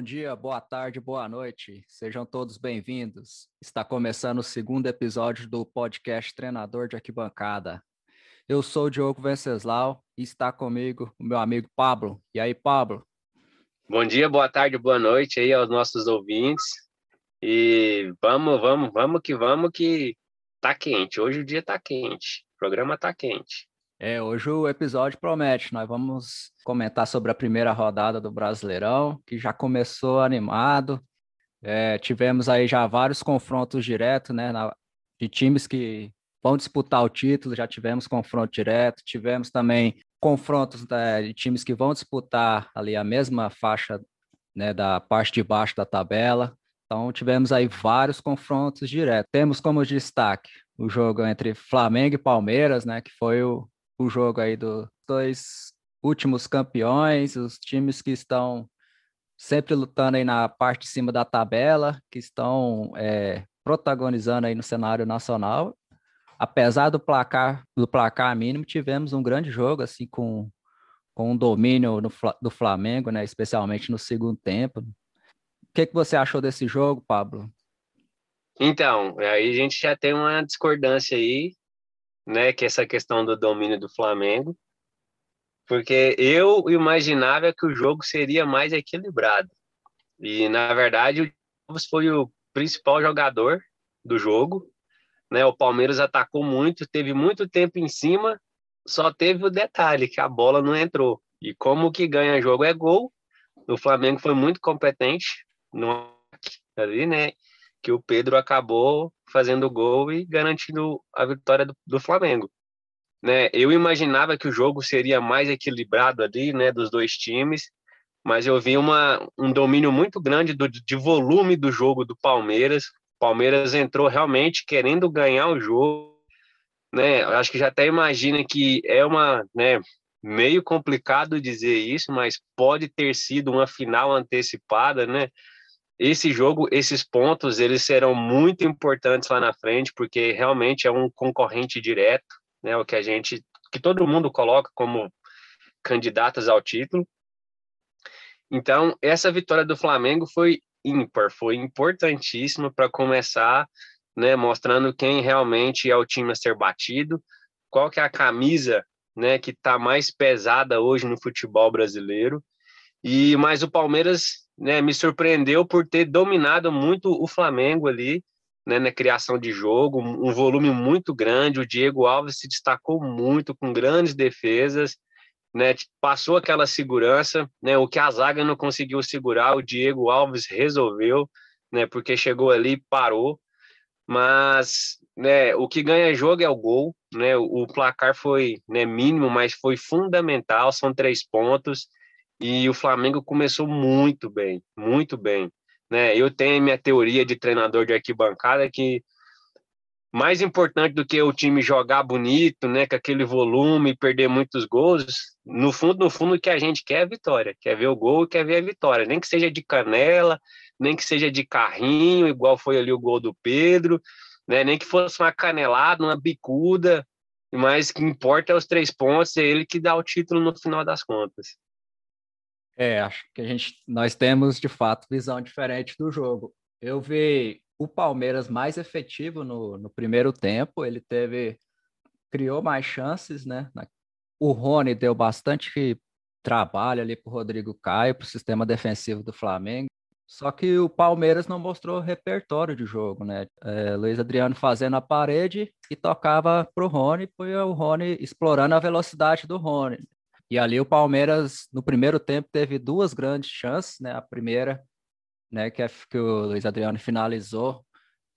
Bom dia, boa tarde, boa noite. Sejam todos bem-vindos. Está começando o segundo episódio do podcast Treinador de Arquibancada. Eu sou o Diogo Venceslau e está comigo o meu amigo Pablo. E aí, Pablo? Bom dia, boa tarde, boa noite aí aos nossos ouvintes. E vamos, vamos, vamos que vamos que tá quente. Hoje o dia tá quente. O programa tá quente. É, hoje o episódio promete. Nós vamos comentar sobre a primeira rodada do Brasileirão, que já começou animado. É, tivemos aí já vários confrontos diretos, né, na, de times que vão disputar o título. Já tivemos confronto direto, tivemos também confrontos né, de times que vão disputar ali a mesma faixa né, da parte de baixo da tabela. Então tivemos aí vários confrontos diretos. Temos como destaque o jogo entre Flamengo e Palmeiras, né, que foi o, o jogo aí dos dois últimos campeões, os times que estão sempre lutando aí na parte de cima da tabela, que estão é, protagonizando aí no cenário nacional. Apesar do placar do placar mínimo, tivemos um grande jogo assim com, com um domínio no, do Flamengo, né, especialmente no segundo tempo. O que, que você achou desse jogo, Pablo? Então, aí a gente já tem uma discordância aí né, que é essa questão do domínio do Flamengo, porque eu imaginava que o jogo seria mais equilibrado. E na verdade o Alves foi o principal jogador do jogo, né? O Palmeiras atacou muito, teve muito tempo em cima, só teve o detalhe que a bola não entrou. E como que ganha jogo é gol, o Flamengo foi muito competente no ali, né? Que o Pedro acabou fazendo gol e garantindo a vitória do, do Flamengo. Né, eu imaginava que o jogo seria mais equilibrado ali, né, dos dois times, mas eu vi uma, um domínio muito grande do, de volume do jogo do Palmeiras. O Palmeiras entrou realmente querendo ganhar o jogo, né? Acho que já até imagina que é uma, né, meio complicado dizer isso, mas pode ter sido uma final antecipada, né? Esse jogo, esses pontos, eles serão muito importantes lá na frente, porque realmente é um concorrente direto, né, o que a gente, que todo mundo coloca como candidatas ao título. Então, essa vitória do Flamengo foi ímpar, foi importantíssima para começar, né, mostrando quem realmente é o time a ser batido, qual que é a camisa, né, que está mais pesada hoje no futebol brasileiro. E mas o Palmeiras né, me surpreendeu por ter dominado muito o Flamengo ali, né, na criação de jogo, um volume muito grande. O Diego Alves se destacou muito com grandes defesas, né, passou aquela segurança, né, o que a zaga não conseguiu segurar, o Diego Alves resolveu, né, porque chegou ali parou. Mas, né, o que ganha jogo é o gol, né? O placar foi, né, mínimo, mas foi fundamental, são três pontos. E o Flamengo começou muito bem, muito bem. Né? Eu tenho minha teoria de treinador de arquibancada que mais importante do que o time jogar bonito, né, com aquele volume, perder muitos gols, no fundo, no fundo, o que a gente quer é a vitória, quer ver o gol quer ver a vitória, nem que seja de canela, nem que seja de carrinho, igual foi ali o gol do Pedro, né, nem que fosse uma canelada, uma bicuda, mas o que importa é os três pontos, é ele que dá o título no final das contas. É, acho que a gente, nós temos de fato visão diferente do jogo. Eu vi o Palmeiras mais efetivo no, no primeiro tempo, ele teve, criou mais chances, né? O Rony deu bastante trabalho ali para o Rodrigo Caio, para o sistema defensivo do Flamengo. Só que o Palmeiras não mostrou repertório de jogo, né? É, Luiz Adriano fazendo a parede e tocava para o Rony, foi o Rony explorando a velocidade do Rony. E ali o Palmeiras, no primeiro tempo, teve duas grandes chances, né? A primeira, né, que, é, que o Luiz Adriano finalizou,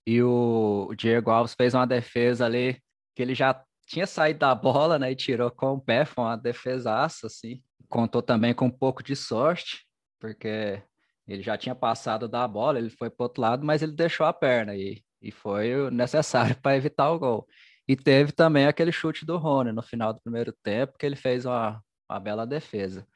e o, Diego Alves fez uma defesa ali, que ele já tinha saído da bola, né, e tirou com o pé, foi uma defesaça, assim. Contou também com um pouco de sorte, porque ele já tinha passado da bola, ele foi para outro lado, mas ele deixou a perna, e, e foi necessário para evitar o gol. E teve também aquele chute do Rony no final do primeiro tempo, que ele fez uma, uma bela defesa.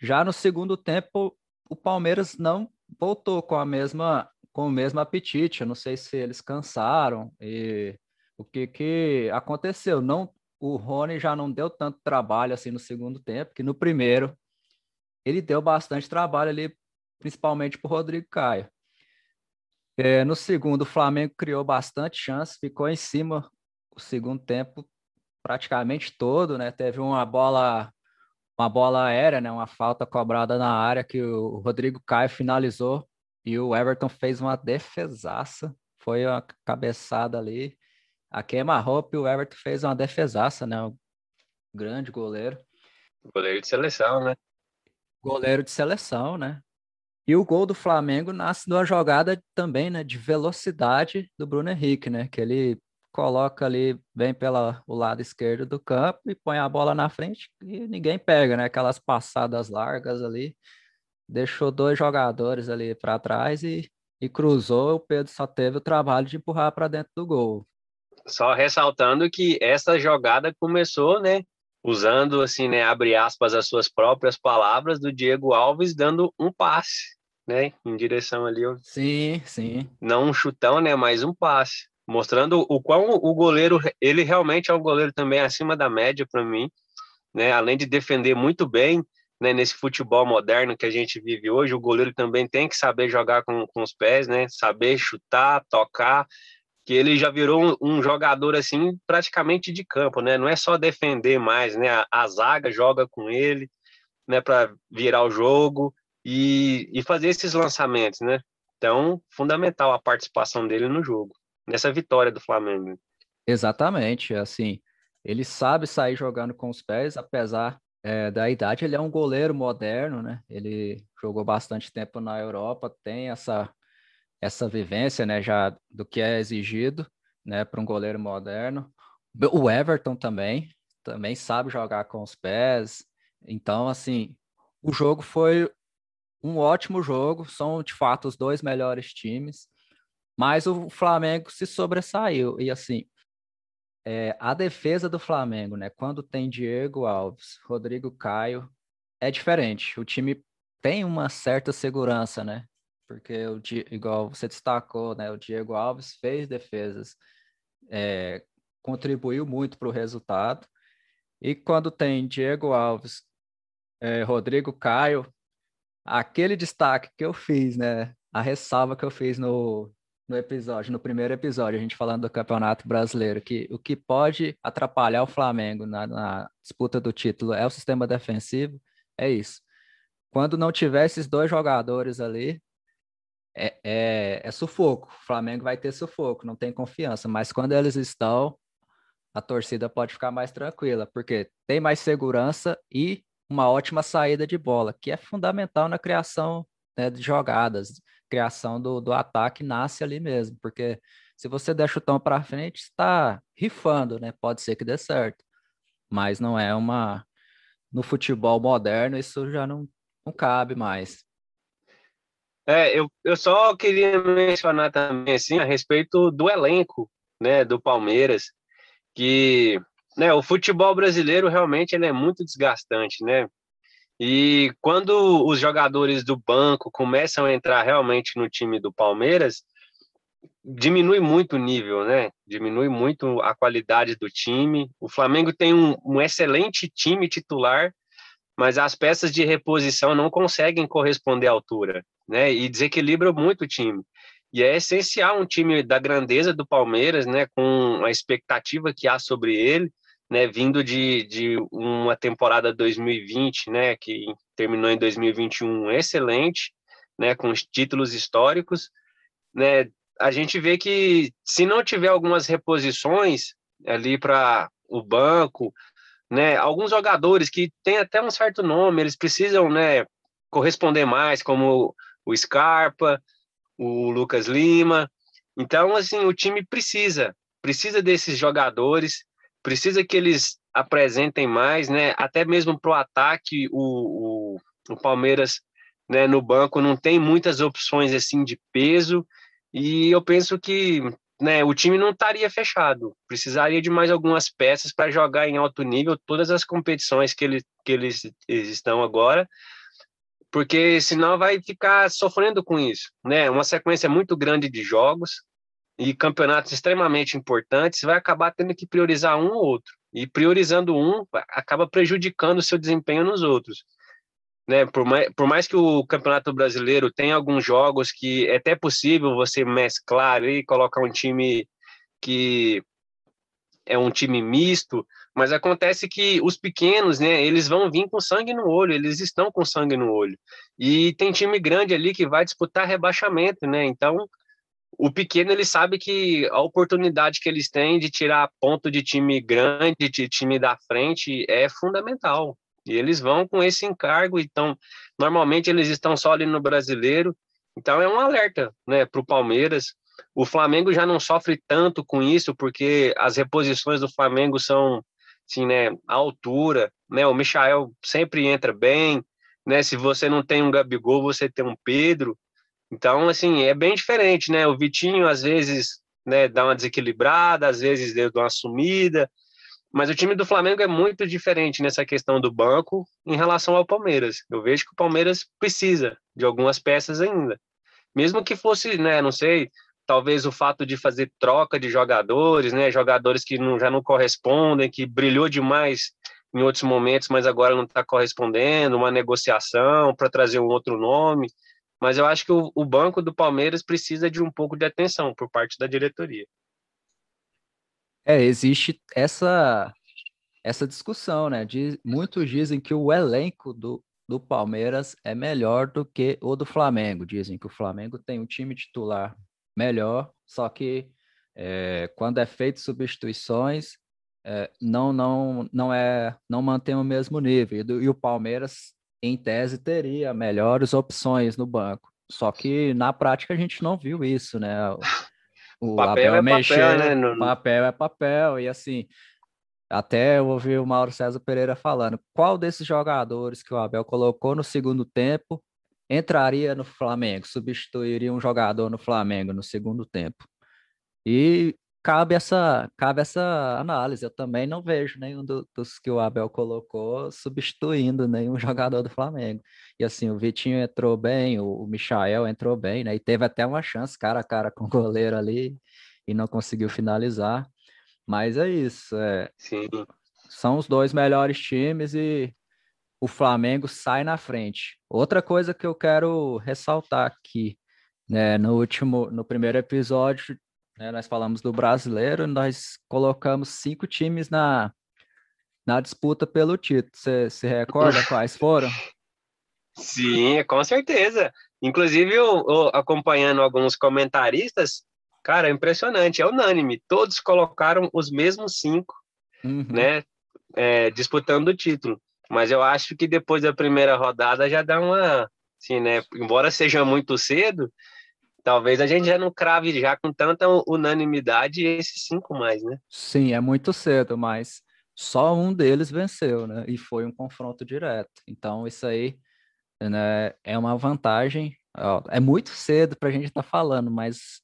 Já no segundo tempo, o Palmeiras não voltou com a mesma com o mesmo apetite. Eu não sei se eles cansaram e o que que aconteceu. Não, o Rony já não deu tanto trabalho assim no segundo tempo, que no primeiro ele deu bastante trabalho ali principalmente para o Rodrigo Caio. É, no segundo, o Flamengo criou bastante chance, ficou em cima o segundo tempo praticamente todo, né? Teve uma bola uma bola aérea, né? Uma falta cobrada na área que o Rodrigo Caio finalizou e o Everton fez uma defesaça. Foi uma cabeçada ali. A queima-roupa e o Everton fez uma defesaça, né? Um grande goleiro. Goleiro de seleção, né? Goleiro de seleção, né? E o gol do Flamengo nasce de uma jogada também, né, de velocidade do Bruno Henrique, né, que ele coloca ali, vem pelo lado esquerdo do campo e põe a bola na frente e ninguém pega, né, aquelas passadas largas ali, deixou dois jogadores ali para trás e, e cruzou, o Pedro só teve o trabalho de empurrar para dentro do gol. Só ressaltando que essa jogada começou, né, usando assim, né, abre aspas as suas próprias palavras do Diego Alves dando um passe né, em direção ali. Sim, sim. Não um chutão, né, mas um passe, mostrando o quão o goleiro, ele realmente é um goleiro também acima da média para mim, né, além de defender muito bem, né, nesse futebol moderno que a gente vive hoje, o goleiro também tem que saber jogar com, com os pés, né, saber chutar, tocar, que ele já virou um, um, jogador assim praticamente de campo, né? Não é só defender mais, né? A, a zaga joga com ele, né? Para virar o jogo e, e fazer esses lançamentos, né? Então, fundamental a participação dele no jogo, nessa vitória do Flamengo. Exatamente, assim, ele sabe sair jogando com os pés, apesar é, da idade, ele é um goleiro moderno, né? Ele jogou bastante tempo na Europa, tem essa essa vivência, né, já do que é exigido, né, para um goleiro moderno. O Everton também, também sabe jogar com os pés. Então, assim, o jogo foi um ótimo jogo, são de fato os dois melhores times, mas o Flamengo se sobressaiu. E assim, é, a defesa do Flamengo, né? Quando tem Diego Alves, Rodrigo Caio, é diferente. O time tem uma certa segurança, né? Porque, o, igual você destacou, né? O Diego Alves fez defesas, é, contribuiu muito para o resultado. E quando tem Diego Alves, é, Rodrigo Caio, aquele destaque que eu fiz, né? A ressalva que eu fiz no, no episódio, no primeiro episódio, a gente falando do Campeonato Brasileiro, que o que pode atrapalhar o Flamengo na, na disputa do título é o sistema defensivo, é isso. Quando não tiver esses dois jogadores ali, é, é, é, sufoco. O Flamengo vai ter sufoco, não tem confiança. Mas quando eles estão, a torcida pode ficar mais tranquila, porque tem mais segurança e uma ótima saída de bola, que é fundamental na criação né, de jogadas, criação do, do ataque nasce ali mesmo, porque se você der chutão para frente, está rifando, né? Pode ser que dê certo, mas não é uma. No futebol moderno, isso já não, não cabe mais. É, eu, eu só queria mencionar também assim a respeito do elenco, né, do Palmeiras, que né, o futebol brasileiro realmente ele é muito desgastante, né? E quando os jogadores do banco começam a entrar realmente no time do Palmeiras, diminui muito o nível, né? Diminui muito a qualidade do time. O Flamengo tem um, um excelente time titular, mas as peças de reposição não conseguem corresponder à altura, né? E desequilibra muito o time. E é essencial um time da grandeza do Palmeiras, né? Com a expectativa que há sobre ele, né, vindo de, de uma temporada 2020, né, que terminou em 2021 excelente, né, com os títulos históricos, né, a gente vê que se não tiver algumas reposições ali para o banco, né, alguns jogadores que têm até um certo nome, eles precisam, né, corresponder mais, como o Scarpa, o Lucas Lima. Então, assim, o time precisa, precisa desses jogadores precisa que eles apresentem mais, né? Até mesmo para o ataque, o, o Palmeiras né, no banco não tem muitas opções assim de peso e eu penso que né, o time não estaria fechado, precisaria de mais algumas peças para jogar em alto nível todas as competições que, ele, que eles, estão agora, porque senão vai ficar sofrendo com isso, né? Uma sequência muito grande de jogos, e campeonatos extremamente importantes, vai acabar tendo que priorizar um ou outro. E priorizando um, acaba prejudicando o seu desempenho nos outros. né? Por mais, por mais que o Campeonato Brasileiro tenha alguns jogos que é até possível você mesclar e colocar um time que é um time misto, mas acontece que os pequenos, né, eles vão vir com sangue no olho, eles estão com sangue no olho. E tem time grande ali que vai disputar rebaixamento, né? Então, o pequeno ele sabe que a oportunidade que eles têm de tirar ponto de time grande, de time da frente, é fundamental. E eles vão com esse encargo, então, normalmente eles estão só ali no brasileiro. Então, é um alerta né, para o Palmeiras. O Flamengo já não sofre tanto com isso, porque as reposições do Flamengo são, assim, né, a altura, né? O Michael sempre entra bem, né? Se você não tem um Gabigol, você tem um Pedro. Então, assim, é bem diferente, né? O Vitinho, às vezes, né, dá uma desequilibrada, às vezes deu uma sumida, mas o time do Flamengo é muito diferente nessa questão do banco em relação ao Palmeiras. Eu vejo que o Palmeiras precisa de algumas peças ainda. Mesmo que fosse, né, não sei, talvez o fato de fazer troca de jogadores, né, jogadores que não, já não correspondem, que brilhou demais em outros momentos, mas agora não está correspondendo, uma negociação para trazer um outro nome mas eu acho que o, o banco do Palmeiras precisa de um pouco de atenção por parte da diretoria. É, existe essa essa discussão, né? Muitos dizem que o elenco do, do Palmeiras é melhor do que o do Flamengo. Dizem que o Flamengo tem um time titular melhor, só que é, quando é feito substituições, é, não não não é não mantém o mesmo nível. E, do, e o Palmeiras em tese, teria melhores opções no banco. Só que na prática a gente não viu isso, né? O, o papel Abel é mexer, papel, né? No... Papel é papel, e assim, até eu ouvi o Mauro César Pereira falando, qual desses jogadores que o Abel colocou no segundo tempo entraria no Flamengo, substituiria um jogador no Flamengo no segundo tempo? E cabe essa, cabe essa análise. Eu também não vejo nenhum do, dos que o Abel colocou substituindo nenhum jogador do Flamengo. E assim, o Vitinho entrou bem, o, o Michael entrou bem, né? E teve até uma chance cara a cara com o goleiro ali e não conseguiu finalizar. Mas é isso. É, Sim. São os dois melhores times e o Flamengo sai na frente. Outra coisa que eu quero ressaltar aqui, né, no último, no primeiro episódio, né, nós falamos do brasileiro, nós colocamos cinco times na, na disputa pelo título. Você se recorda quais foram? Sim, com certeza. Inclusive, eu, eu, acompanhando alguns comentaristas, cara, é impressionante, é unânime. Todos colocaram os mesmos cinco, uhum. né, é, disputando o título. Mas eu acho que depois da primeira rodada já dá uma, assim, né, embora seja muito cedo, talvez a gente já não crave já com tanta unanimidade esses cinco mais, né? Sim, é muito cedo, mas só um deles venceu, né? E foi um confronto direto. Então, isso aí né, é uma vantagem. Ó, é muito cedo para a gente estar tá falando, mas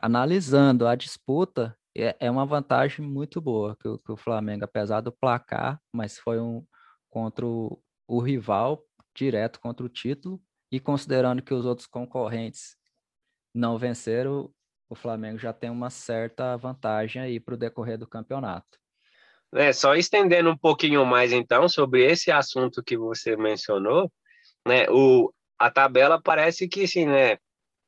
analisando a disputa, é, é uma vantagem muito boa que o, que o, Flamengo, apesar do placar, mas foi um contra o, o rival direto contra o título, e considerando que os outros concorrentes não vencer, o, o Flamengo já tem uma certa vantagem aí para o decorrer do campeonato. É, só estendendo um pouquinho mais então sobre esse assunto que você mencionou, né? O, a tabela parece que sim, né?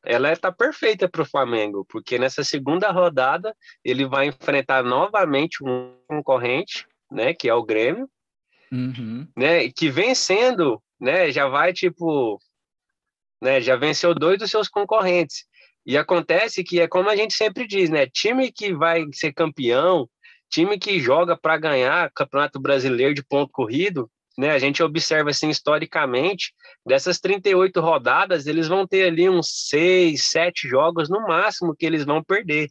Ela está perfeita para o Flamengo, porque nessa segunda rodada ele vai enfrentar novamente um concorrente, né? Que é o Grêmio, uhum. né? Que vencendo, né? Já vai tipo, né? Já venceu dois dos seus concorrentes. E acontece que é como a gente sempre diz, né? Time que vai ser campeão, time que joga para ganhar Campeonato Brasileiro de ponto corrido, né? A gente observa assim historicamente, dessas 38 rodadas, eles vão ter ali uns 6, 7 jogos no máximo que eles vão perder.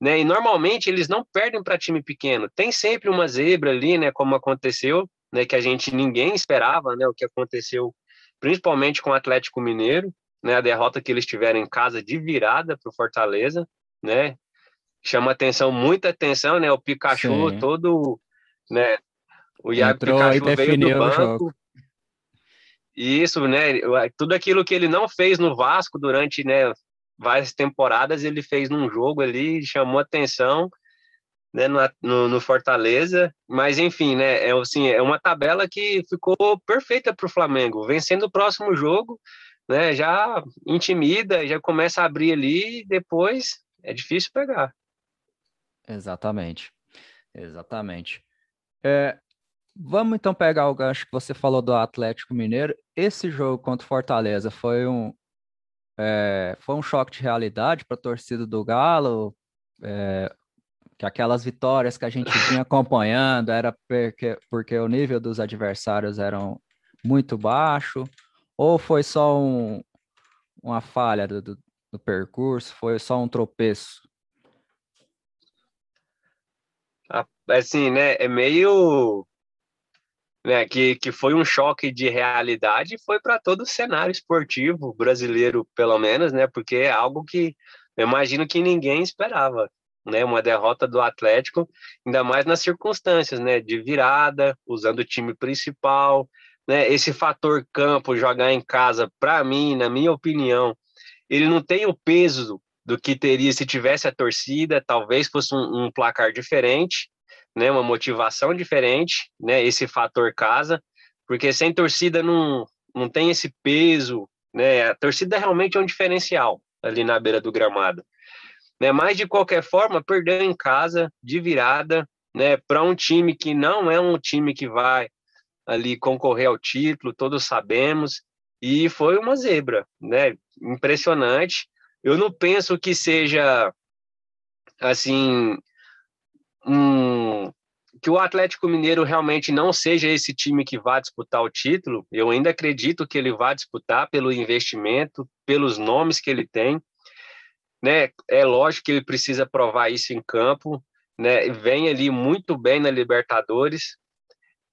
Né? E normalmente eles não perdem para time pequeno. Tem sempre uma zebra ali, né, como aconteceu, né, que a gente ninguém esperava, né, o que aconteceu principalmente com o Atlético Mineiro, né, a derrota que eles tiveram em casa de virada para o Fortaleza, né, chama atenção, muita atenção, né, o Pikachu Sim. todo, né, o Iago Entrou Pikachu veio do banco, isso, né, tudo aquilo que ele não fez no Vasco durante, né, várias temporadas, ele fez num jogo ali, chamou atenção, né, no, no, Fortaleza, mas enfim, né, é, assim, é uma tabela que ficou perfeita para o Flamengo, vencendo o próximo jogo, né, já intimida, já começa a abrir ali, e depois é difícil pegar. Exatamente, exatamente. É, vamos então pegar o gancho que você falou do Atlético Mineiro. Esse jogo contra o Fortaleza foi um, é, foi um choque de realidade para a torcida do Galo. É, que aquelas vitórias que a gente vinha acompanhando era porque, porque o nível dos adversários eram muito baixo, ou foi só um, uma falha do, do, do percurso, foi só um tropeço? Assim, né, é meio né, que, que foi um choque de realidade foi para todo o cenário esportivo brasileiro, pelo menos, né, porque é algo que eu imagino que ninguém esperava né, uma derrota do Atlético, ainda mais nas circunstâncias, né, de virada, usando o time principal, né, esse fator campo jogar em casa, para mim, na minha opinião, ele não tem o peso do que teria se tivesse a torcida, talvez fosse um, um placar diferente, né, uma motivação diferente, né, esse fator casa, porque sem torcida não, não tem esse peso, né, a torcida realmente é um diferencial ali na beira do gramado. Né? Mas, de qualquer forma, perdeu em casa, de virada, né? para um time que não é um time que vai ali concorrer ao título, todos sabemos, e foi uma zebra, né? Impressionante. Eu não penso que seja assim um que o Atlético Mineiro realmente não seja esse time que vai disputar o título. Eu ainda acredito que ele vai disputar pelo investimento, pelos nomes que ele tem, né? É lógico que ele precisa provar isso em campo, né? Vem ali muito bem na Libertadores,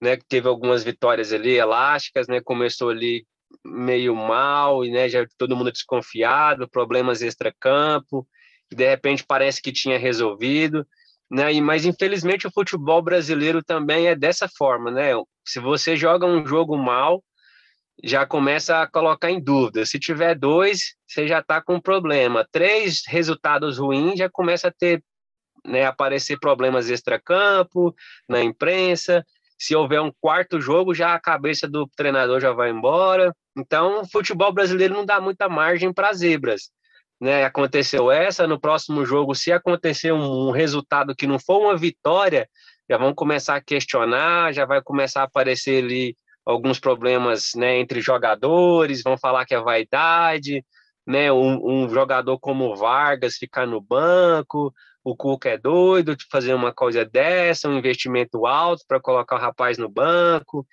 né? Teve algumas vitórias ali elásticas, né? Começou ali meio mal e né, já todo mundo desconfiado, problemas extra-campo, de repente parece que tinha resolvido, né? E, mas infelizmente o futebol brasileiro também é dessa forma, né? Se você joga um jogo mal, já começa a colocar em dúvida. Se tiver dois, você já está com problema. Três resultados ruins, já começa a ter, né, aparecer problemas extracampo, na imprensa. Se houver um quarto jogo, já a cabeça do treinador já vai embora. Então, o futebol brasileiro não dá muita margem para zebras. Né, aconteceu essa, no próximo jogo, se acontecer um, um resultado que não for uma vitória, já vão começar a questionar, já vai começar a aparecer ali alguns problemas né, entre jogadores, vão falar que é vaidade, né, um, um, jogador como Vargas ficar no banco, o Cuca é doido de fazer uma coisa dessa, um investimento alto para colocar o rapaz no banco,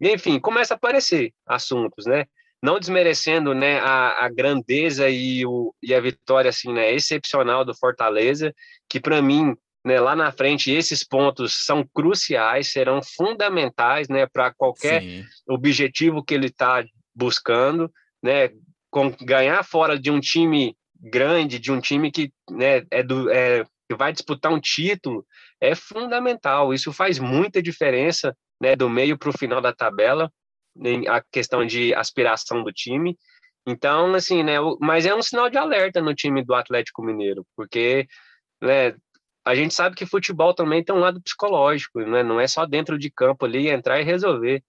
enfim, começa a aparecer assuntos, né? Não desmerecendo né, a, a grandeza e, o, e a vitória assim, né, excepcional do Fortaleza, que para mim né, lá na frente, esses pontos são cruciais, serão fundamentais né, para qualquer Sim. objetivo que ele está buscando, né, com, ganhar fora de um time grande, de um time que, né, é do, é, que vai disputar um título, é fundamental. Isso faz muita diferença né, do meio para o final da tabela, a questão de aspiração do time. Então, assim, né, mas é um sinal de alerta no time do Atlético Mineiro, porque né, a gente sabe que futebol também tem um lado psicológico, né? Não é só dentro de campo ali entrar e resolver.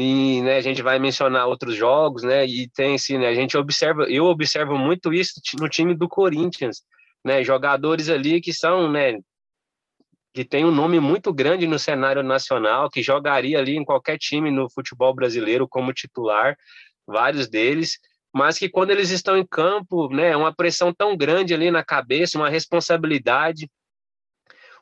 E né, a gente vai mencionar outros jogos, né? E tem assim, né, a gente observa, eu observo muito isso no time do Corinthians, né? Jogadores ali que são, né, que tem um nome muito grande no cenário nacional, que jogaria ali em qualquer time no futebol brasileiro como titular, vários deles, mas que quando eles estão em campo, né, uma pressão tão grande ali na cabeça, uma responsabilidade,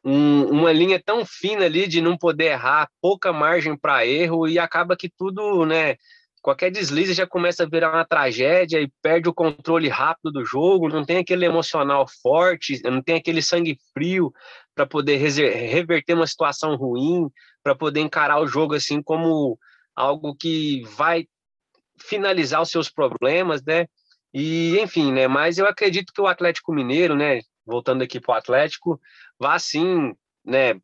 um, uma linha tão fina ali de não poder errar, pouca margem para erro e acaba que tudo, né? Qualquer deslize já começa a virar uma tragédia e perde o controle rápido do jogo, não tem aquele emocional forte, não tem aquele sangue frio para poder reverter uma situação ruim, para poder encarar o jogo assim como algo que vai finalizar os seus problemas, né? E enfim, né? Mas eu acredito que o Atlético Mineiro, né? Voltando aqui para o Atlético, vá sim, né,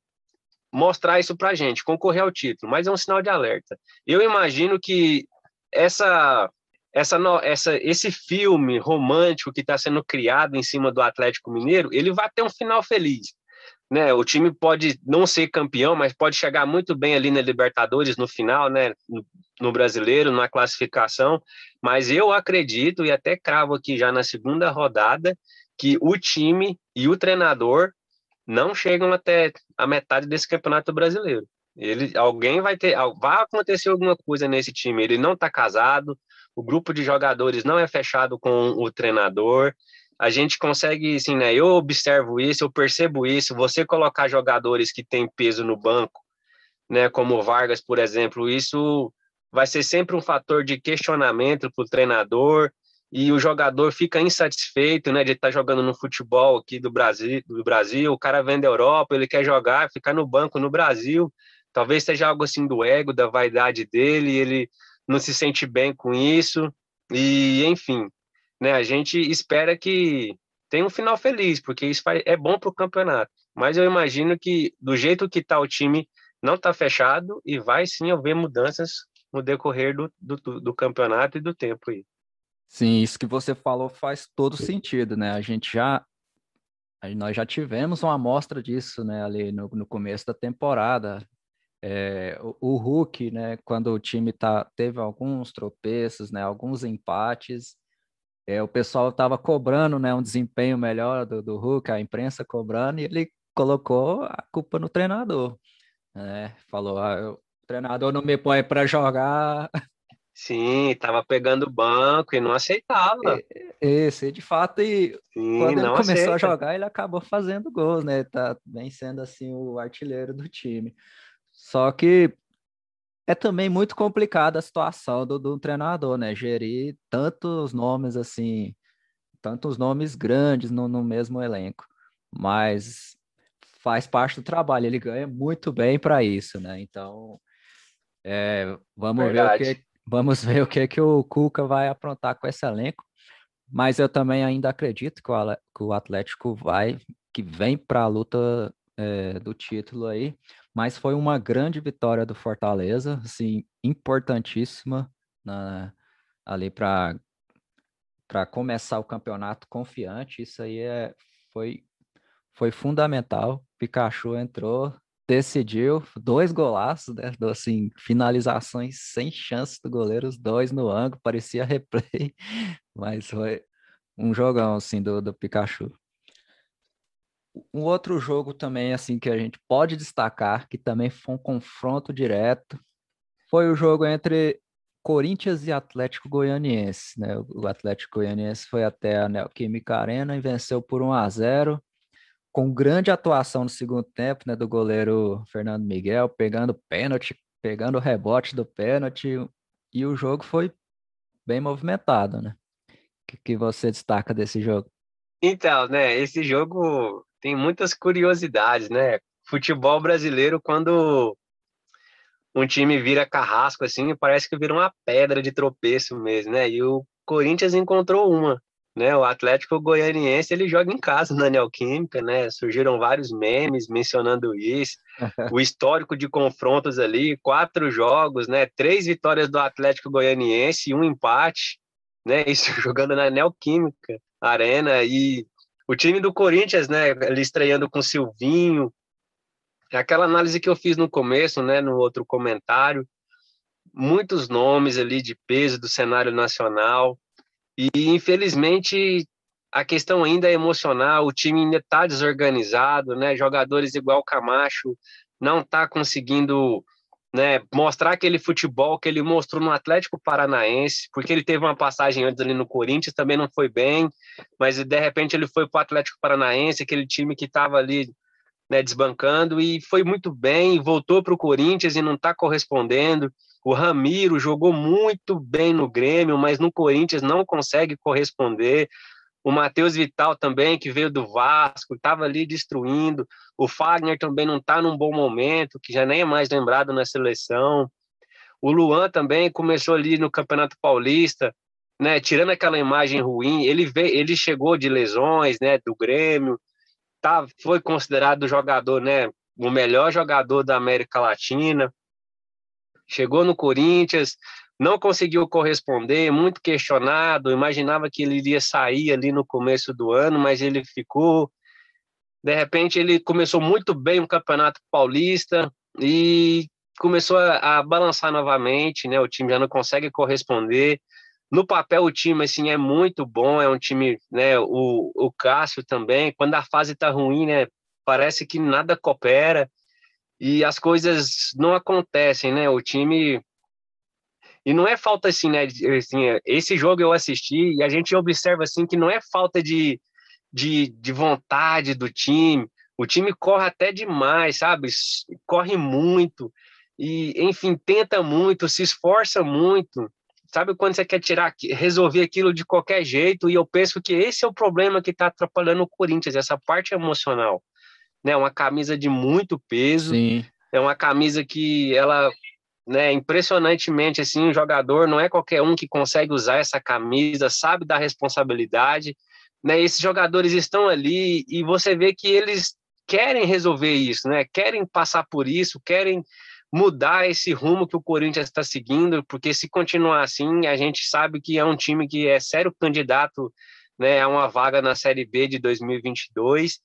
mostrar isso para a gente, concorrer ao título, mas é um sinal de alerta. Eu imagino que essa, essa, essa, esse filme romântico que está sendo criado em cima do Atlético Mineiro, ele vai ter um final feliz. né? O time pode não ser campeão, mas pode chegar muito bem ali na Libertadores no final, né? No brasileiro, na classificação. Mas eu acredito, e até cravo aqui já na segunda rodada, que o time e o treinador não chegam até a metade desse campeonato brasileiro. Ele, alguém vai ter, vai acontecer alguma coisa nesse time. Ele não está casado, o grupo de jogadores não é fechado com o treinador. A gente consegue, assim, né? Eu observo isso, eu percebo isso. Você colocar jogadores que têm peso no banco, né? Como Vargas, por exemplo, isso vai ser sempre um fator de questionamento para o treinador e o jogador fica insatisfeito, né, de estar tá jogando no futebol aqui do Brasil, do Brasil, o cara vem da Europa, ele quer jogar, ficar no banco no Brasil, talvez seja algo assim do ego, da vaidade dele, ele não se sente bem com isso, e enfim, né, a gente espera que tenha um final feliz, porque isso é bom para o campeonato, mas eu imagino que do jeito que está o time, não está fechado e vai sim haver mudanças no decorrer do, do, do campeonato e do tempo aí. Sim, isso que você falou faz todo sentido, né? A gente já nós já tivemos uma amostra disso, né, ali no, no começo da temporada. É, o, o, Hulk, né, quando o time tá, teve alguns tropeços, né, alguns empates, é, o pessoal estava cobrando, né, um desempenho melhor do, do Hulk, a imprensa cobrando, e ele colocou a culpa no treinador, né? Falou, ah, o treinador não me põe para jogar, Sim, estava pegando banco e não aceitava. Esse, de fato, e Sim, quando ele começou aceita. a jogar, ele acabou fazendo gols, né? Tá bem sendo assim o artilheiro do time. Só que é também muito complicada a situação do, do treinador, né? Gerir tantos nomes assim, tantos nomes grandes no, no mesmo elenco. Mas faz parte do trabalho, ele ganha muito bem para isso, né? Então, é, vamos Verdade. ver o que Vamos ver o que, que o Cuca vai aprontar com esse elenco. Mas eu também ainda acredito que o Atlético vai, que vem para a luta é, do título aí. Mas foi uma grande vitória do Fortaleza, assim, importantíssima na, ali para para começar o campeonato confiante. Isso aí é, foi, foi fundamental. Pikachu entrou, decidiu dois golaços, né? Assim, finalizações sem chance do goleiro, os dois no ângulo, parecia replay, mas foi um jogão assim do, do Pikachu. Um outro jogo também assim que a gente pode destacar, que também foi um confronto direto, foi o jogo entre Corinthians e Atlético Goianiense, né? O Atlético Goianiense foi até a Neoquímica Arena e venceu por 1 a 0 com grande atuação no segundo tempo, né, do goleiro Fernando Miguel, pegando pênalti, pegando o rebote do pênalti, e o jogo foi bem movimentado, né? O que, que você destaca desse jogo? Então, né, esse jogo tem muitas curiosidades, né? Futebol brasileiro, quando um time vira carrasco, assim, parece que vira uma pedra de tropeço mesmo, né? E o Corinthians encontrou uma né? O Atlético Goianiense ele joga em casa na Neoquímica, né? Surgiram vários memes mencionando isso. o histórico de confrontos ali, quatro jogos, né? Três vitórias do Atlético Goianiense e um empate, né? Isso jogando na Neoquímica Arena e o time do Corinthians, né? Ele estreando com Silvinho. Aquela análise que eu fiz no começo, né? No outro comentário, muitos nomes ali de peso do cenário nacional e infelizmente a questão ainda é emocional, o time ainda está desorganizado, né? Jogadores igual Camacho não está conseguindo né, mostrar aquele futebol que ele mostrou no Atlético Paranaense, porque ele teve uma passagem antes ali no Corinthians, também não foi bem, mas de repente ele foi para o Atlético Paranaense, aquele time que estava ali né, desbancando, e foi muito bem, voltou para o Corinthians e não está correspondendo. O Ramiro jogou muito bem no Grêmio, mas no Corinthians não consegue corresponder. O Matheus Vital também, que veio do Vasco, estava ali destruindo. O Fagner também não está num bom momento, que já nem é mais lembrado na seleção. O Luan também começou ali no Campeonato Paulista, né, tirando aquela imagem ruim. Ele veio, ele chegou de lesões, né, do Grêmio, tá, foi considerado jogador, né, o melhor jogador da América Latina chegou no Corinthians, não conseguiu corresponder, muito questionado, imaginava que ele iria sair ali no começo do ano, mas ele ficou. De repente ele começou muito bem o Campeonato Paulista e começou a, a, balançar novamente, né? O time já não consegue corresponder. No papel o time assim é muito bom, é um time, né? O, o Cássio também. Quando a fase tá ruim, né? Parece que nada coopera e as coisas não acontecem, né? O time e não é falta assim, né? Assim, esse jogo eu assisti e a gente observa assim que não é falta de, de, de vontade do time. O time corre até demais, sabe? Corre muito e, enfim, tenta muito, se esforça muito. Sabe quando você quer tirar, resolver aquilo de qualquer jeito? E eu penso que esse é o problema que está atrapalhando o Corinthians, essa parte emocional. Né? Uma camisa de muito peso. Sim. É uma camisa que ela né, impressionantemente assim, um jogador não é qualquer um que consegue usar essa camisa, sabe da responsabilidade, né? Esses jogadores estão ali e você vê que eles querem resolver isso, né? Querem passar por isso, querem mudar esse rumo que o Corinthians está seguindo, porque se continuar assim, a gente sabe que é um time que é sério candidato, né, a uma vaga na Série B de 2022.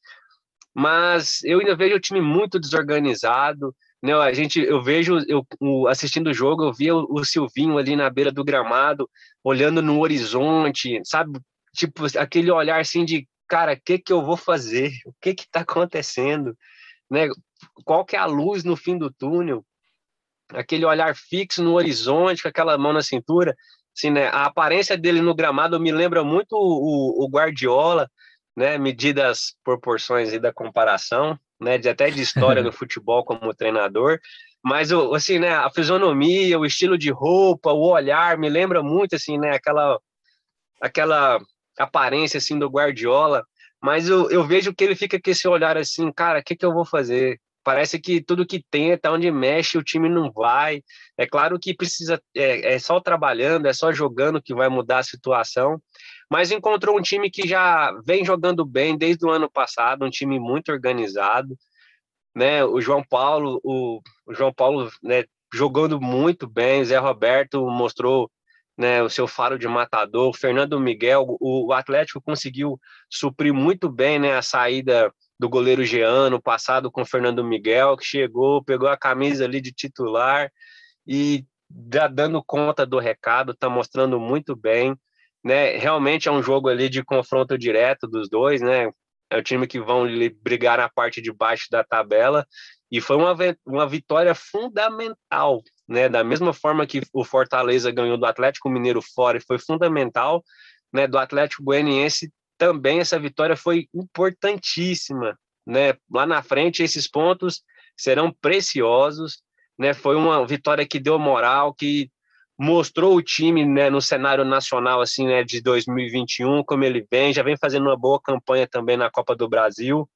Mas eu ainda vejo o time muito desorganizado, né, a gente, eu vejo, eu, assistindo o jogo, eu via o, o Silvinho ali na beira do gramado, olhando no horizonte, sabe? Tipo, aquele olhar assim de, cara, o que que eu vou fazer? O que que tá acontecendo? Né? Qual que é a luz no fim do túnel? Aquele olhar fixo no horizonte, com aquela mão na cintura. Assim, né? A aparência dele no gramado me lembra muito o, o Guardiola, né? Medidas, proporções e da comparação, né, de até de história no futebol como treinador, mas assim, né, a fisionomia, o estilo de roupa, o olhar me lembra muito assim, né, aquela aquela aparência assim do Guardiola, mas eu, eu vejo que ele fica com esse olhar assim, cara, o que que eu vou fazer? Parece que tudo que tenta, onde mexe, o time não vai. É claro que precisa, é, é só trabalhando, é só jogando que vai mudar a situação mas encontrou um time que já vem jogando bem desde o ano passado, um time muito organizado, né? O João Paulo, o, o João Paulo, né, jogando muito bem, o Zé Roberto mostrou né, o seu faro de matador, o Fernando Miguel, o, o Atlético conseguiu suprir muito bem né, a saída do goleiro Jean no passado com o Fernando Miguel, que chegou, pegou a camisa ali de titular e dando conta do recado, está mostrando muito bem né? Realmente é um jogo ali de confronto direto dos dois, né? É o time que vão brigar na parte de baixo da tabela e foi uma, uma vitória fundamental, né? Da mesma forma que o Fortaleza ganhou do Atlético Mineiro fora e foi fundamental, né? Do Atlético Goianiense também essa vitória foi importantíssima, né? Lá na frente esses pontos serão preciosos, né? Foi uma vitória que deu moral, que mostrou o time né, no cenário nacional assim né, de 2021 como ele vem já vem fazendo uma boa campanha também na Copa do Brasil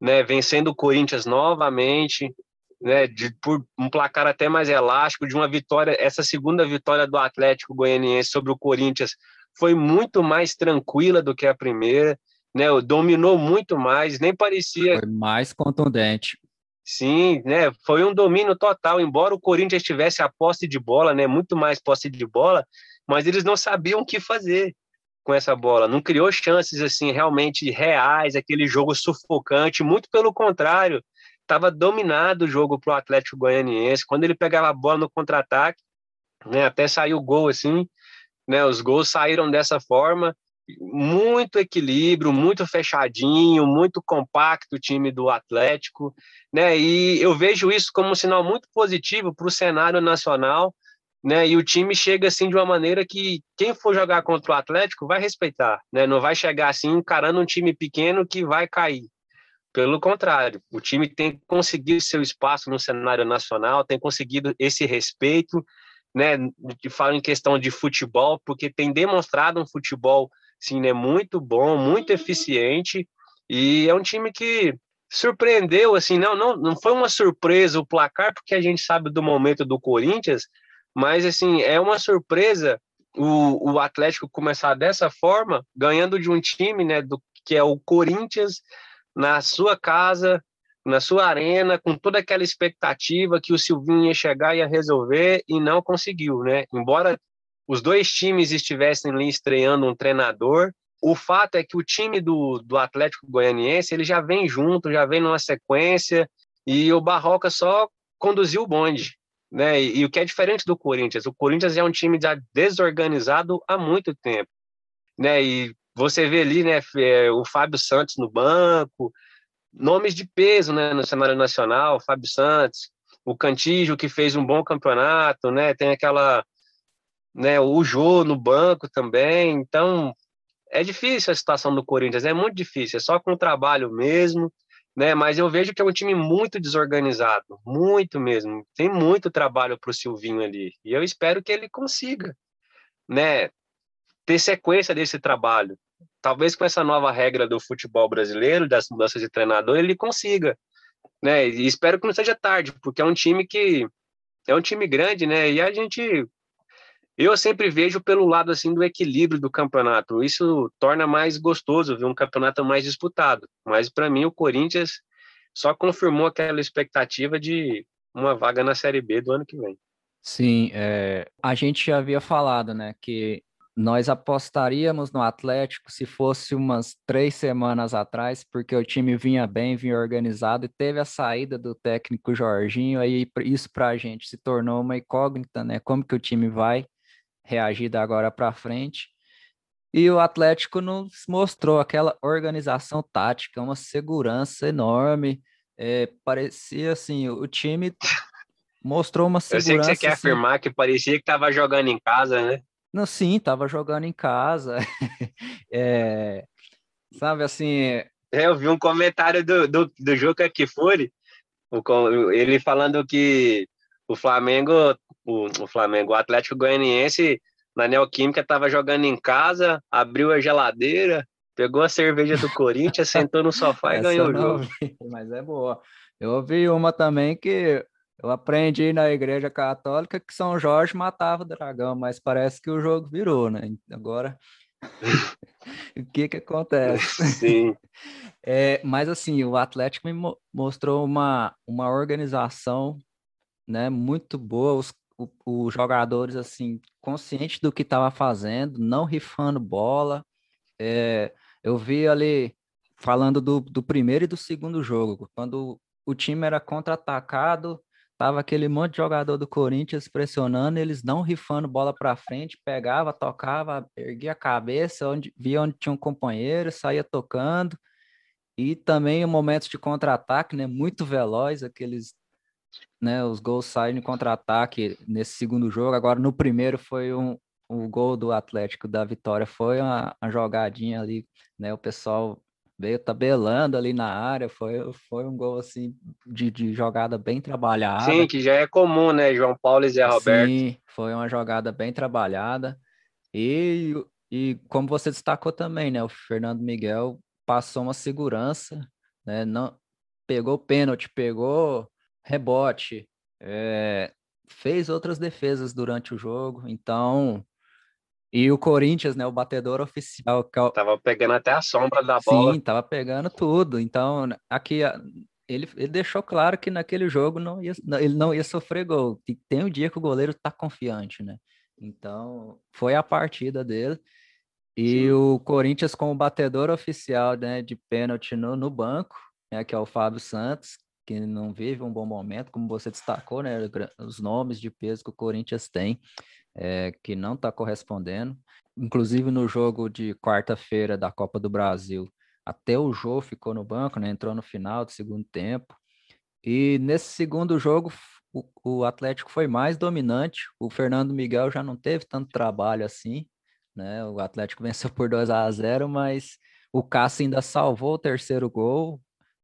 né vencendo o Corinthians novamente né de, por um placar até mais elástico de uma vitória essa segunda vitória do Atlético Goianiense sobre o Corinthians foi muito mais tranquila do que a primeira né dominou muito mais nem parecia foi mais contundente Sim, né? Foi um domínio total. Embora o Corinthians tivesse a posse de bola, né? Muito mais posse de bola, mas eles não sabiam o que fazer com essa bola. Não criou chances assim realmente reais, aquele jogo sufocante. Muito pelo contrário, estava dominado o jogo para o Atlético Goianiense. Quando ele pegava a bola no contra-ataque, né? Até saiu o gol assim, né? Os gols saíram dessa forma muito equilíbrio, muito fechadinho, muito compacto o time do Atlético, né? E eu vejo isso como um sinal muito positivo para o cenário nacional, né? E o time chega assim de uma maneira que quem for jogar contra o Atlético vai respeitar, né? Não vai chegar assim encarando um time pequeno que vai cair. Pelo contrário, o time tem conseguido seu espaço no cenário nacional, tem conseguido esse respeito, né? De falo em questão de futebol, porque tem demonstrado um futebol sim, né, muito bom, muito eficiente e é um time que surpreendeu, assim, não, não, não foi uma surpresa o placar, porque a gente sabe do momento do Corinthians, mas, assim, é uma surpresa o, o Atlético começar dessa forma, ganhando de um time, né, do, que é o Corinthians, na sua casa, na sua arena, com toda aquela expectativa que o Silvinho ia chegar e ia resolver, e não conseguiu, né? Embora os dois times estivessem ali estreando um treinador, o fato é que o time do, do Atlético Goianiense ele já vem junto, já vem numa sequência, e o Barroca só conduziu o bonde. Né? E, e o que é diferente do Corinthians, o Corinthians é um time já desorganizado há muito tempo. Né? E você vê ali né, é, o Fábio Santos no banco, nomes de peso né, no cenário nacional, Fábio Santos, o Cantígio, que fez um bom campeonato, né? tem aquela. Né, o Jô no banco também. Então, é difícil a situação do Corinthians, é muito difícil, é só com o trabalho mesmo, né? Mas eu vejo que é um time muito desorganizado, muito mesmo. Tem muito trabalho para o Silvinho ali, e eu espero que ele consiga, né? Ter sequência desse trabalho. Talvez com essa nova regra do futebol brasileiro, das mudanças de treinador, ele consiga, né? E espero que não seja tarde, porque é um time que é um time grande, né? E a gente eu sempre vejo pelo lado assim do equilíbrio do campeonato. Isso torna mais gostoso ver um campeonato mais disputado. Mas para mim o Corinthians só confirmou aquela expectativa de uma vaga na Série B do ano que vem. Sim, é, a gente já havia falado, né, que nós apostaríamos no Atlético se fosse umas três semanas atrás, porque o time vinha bem, vinha organizado e teve a saída do técnico Jorginho, aí isso para a gente se tornou uma incógnita, né? Como que o time vai reagir da agora para frente? E o Atlético nos mostrou aquela organização tática, uma segurança enorme. É, parecia assim, o time mostrou uma segurança. Eu sei que você quer assim, afirmar que parecia que estava jogando em casa, né? Não, sim, estava jogando em casa. é, sabe assim. É, eu vi um comentário do, do, do Juca Kifuri, ele falando que o Flamengo, o, o Flamengo, o Atlético Goianiense na Neoquímica estava jogando em casa, abriu a geladeira, pegou a cerveja do Corinthians, sentou no sofá e ganhou o jogo. Vi, mas é boa. Eu ouvi uma também que eu aprendi na igreja católica que São Jorge matava o dragão, mas parece que o jogo virou, né? Agora, o que que acontece? Sim. É, mas assim, o Atlético me mostrou uma, uma organização né, muito boa, os, os jogadores assim conscientes do que estava fazendo, não rifando bola. É, eu vi ali falando do, do primeiro e do segundo jogo, quando o time era contra-atacado, Tava aquele monte de jogador do Corinthians pressionando, eles não rifando bola para frente, pegava, tocava, erguia a cabeça, onde via onde tinha um companheiro, saía tocando. E também momentos de contra-ataque, né, muito veloz, aqueles né, os gols saem de contra-ataque nesse segundo jogo. Agora no primeiro foi um o gol do Atlético da vitória foi uma, uma jogadinha ali, né? O pessoal veio tabelando ali na área, foi, foi um gol assim de, de jogada bem trabalhada. Sim, que já é comum, né? João Paulo e Zé Roberto. Sim, foi uma jogada bem trabalhada. E, e como você destacou também, né? O Fernando Miguel passou uma segurança, né? Não, pegou pênalti, pegou rebote, é, fez outras defesas durante o jogo. Então, e o Corinthians, né, o batedor oficial. Que é Tava pegando até a sombra da bola. Sim, tava pegando tudo. Então, aqui ele, ele deixou claro que naquele jogo não ia, ele não ia sofrer gol. E tem um dia que o goleiro tá confiante, né? Então, foi a partida dele. E Sim. o Corinthians com o batedor oficial né, de pênalti no, no banco, né, que é o Fábio Santos, que não vive um bom momento, como você destacou, né? Os nomes de peso que o Corinthians tem é, que não está correspondendo. Inclusive no jogo de quarta-feira da Copa do Brasil, até o Jô ficou no banco, né? entrou no final do segundo tempo. E nesse segundo jogo, o, o Atlético foi mais dominante. O Fernando Miguel já não teve tanto trabalho assim. Né? O Atlético venceu por 2 a 0 mas o Cássio ainda salvou o terceiro gol.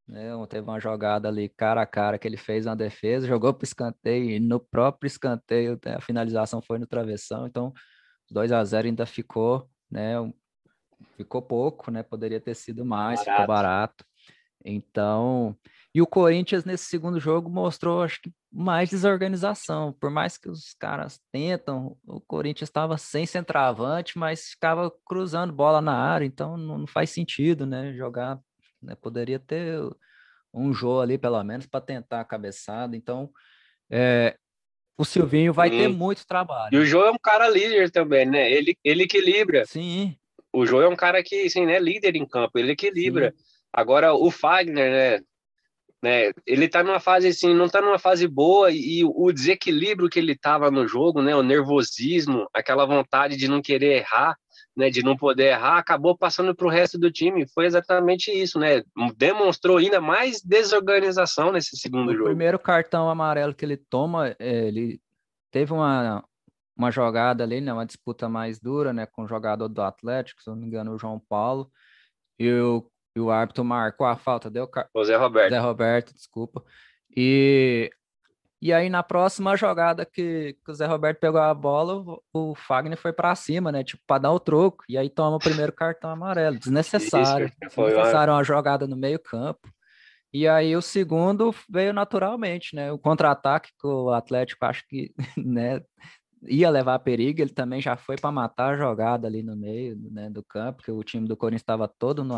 Né? Teve uma jogada ali cara a cara que ele fez na defesa, jogou para o escanteio e no próprio escanteio né, a finalização foi no travessão. Então, 2 a 0 ainda ficou, né? Ficou pouco, né? Poderia ter sido mais, barato. ficou barato. Então, e o Corinthians nesse segundo jogo mostrou, acho que, mais desorganização. Por mais que os caras tentam, o Corinthians estava sem centroavante, mas ficava cruzando bola na área, então não, não faz sentido, né? Jogar né? Poderia ter um jogo ali, pelo menos, para tentar a cabeçada. Então, é, o Silvinho vai Sim. ter muito trabalho. E o João é um cara líder também, né? Ele, ele equilibra. Sim. o Jô é um cara que, assim, né, líder em campo, ele equilibra. Sim. Agora, o Fagner, né, né, ele tá numa fase, assim, não tá numa fase boa e, e o desequilíbrio que ele tava no jogo, né, o nervosismo, aquela vontade de não querer errar, né, de não poder errar, acabou passando para o resto do time. Foi exatamente isso, né? Demonstrou ainda mais desorganização nesse segundo o jogo. O primeiro cartão amarelo que ele toma, é, ele teve uma, uma jogada ali, né, uma disputa mais dura, né, com o jogador do Atlético, se não me engano, o João Paulo, e o, e o árbitro marcou a falta, deu o Zé Roberto. Zé Roberto, desculpa. E e aí, na próxima jogada que, que o Zé Roberto pegou a bola, o, o Fagner foi para cima, né? Tipo, para dar o troco. E aí toma o primeiro cartão amarelo. Desnecessário. Isso, desnecessário uma jogada no meio-campo. E aí o segundo veio naturalmente, né? O contra-ataque que o Atlético acho que né, ia levar perigo, ele também já foi para matar a jogada ali no meio né, do campo, porque o time do Corinthians estava todo no,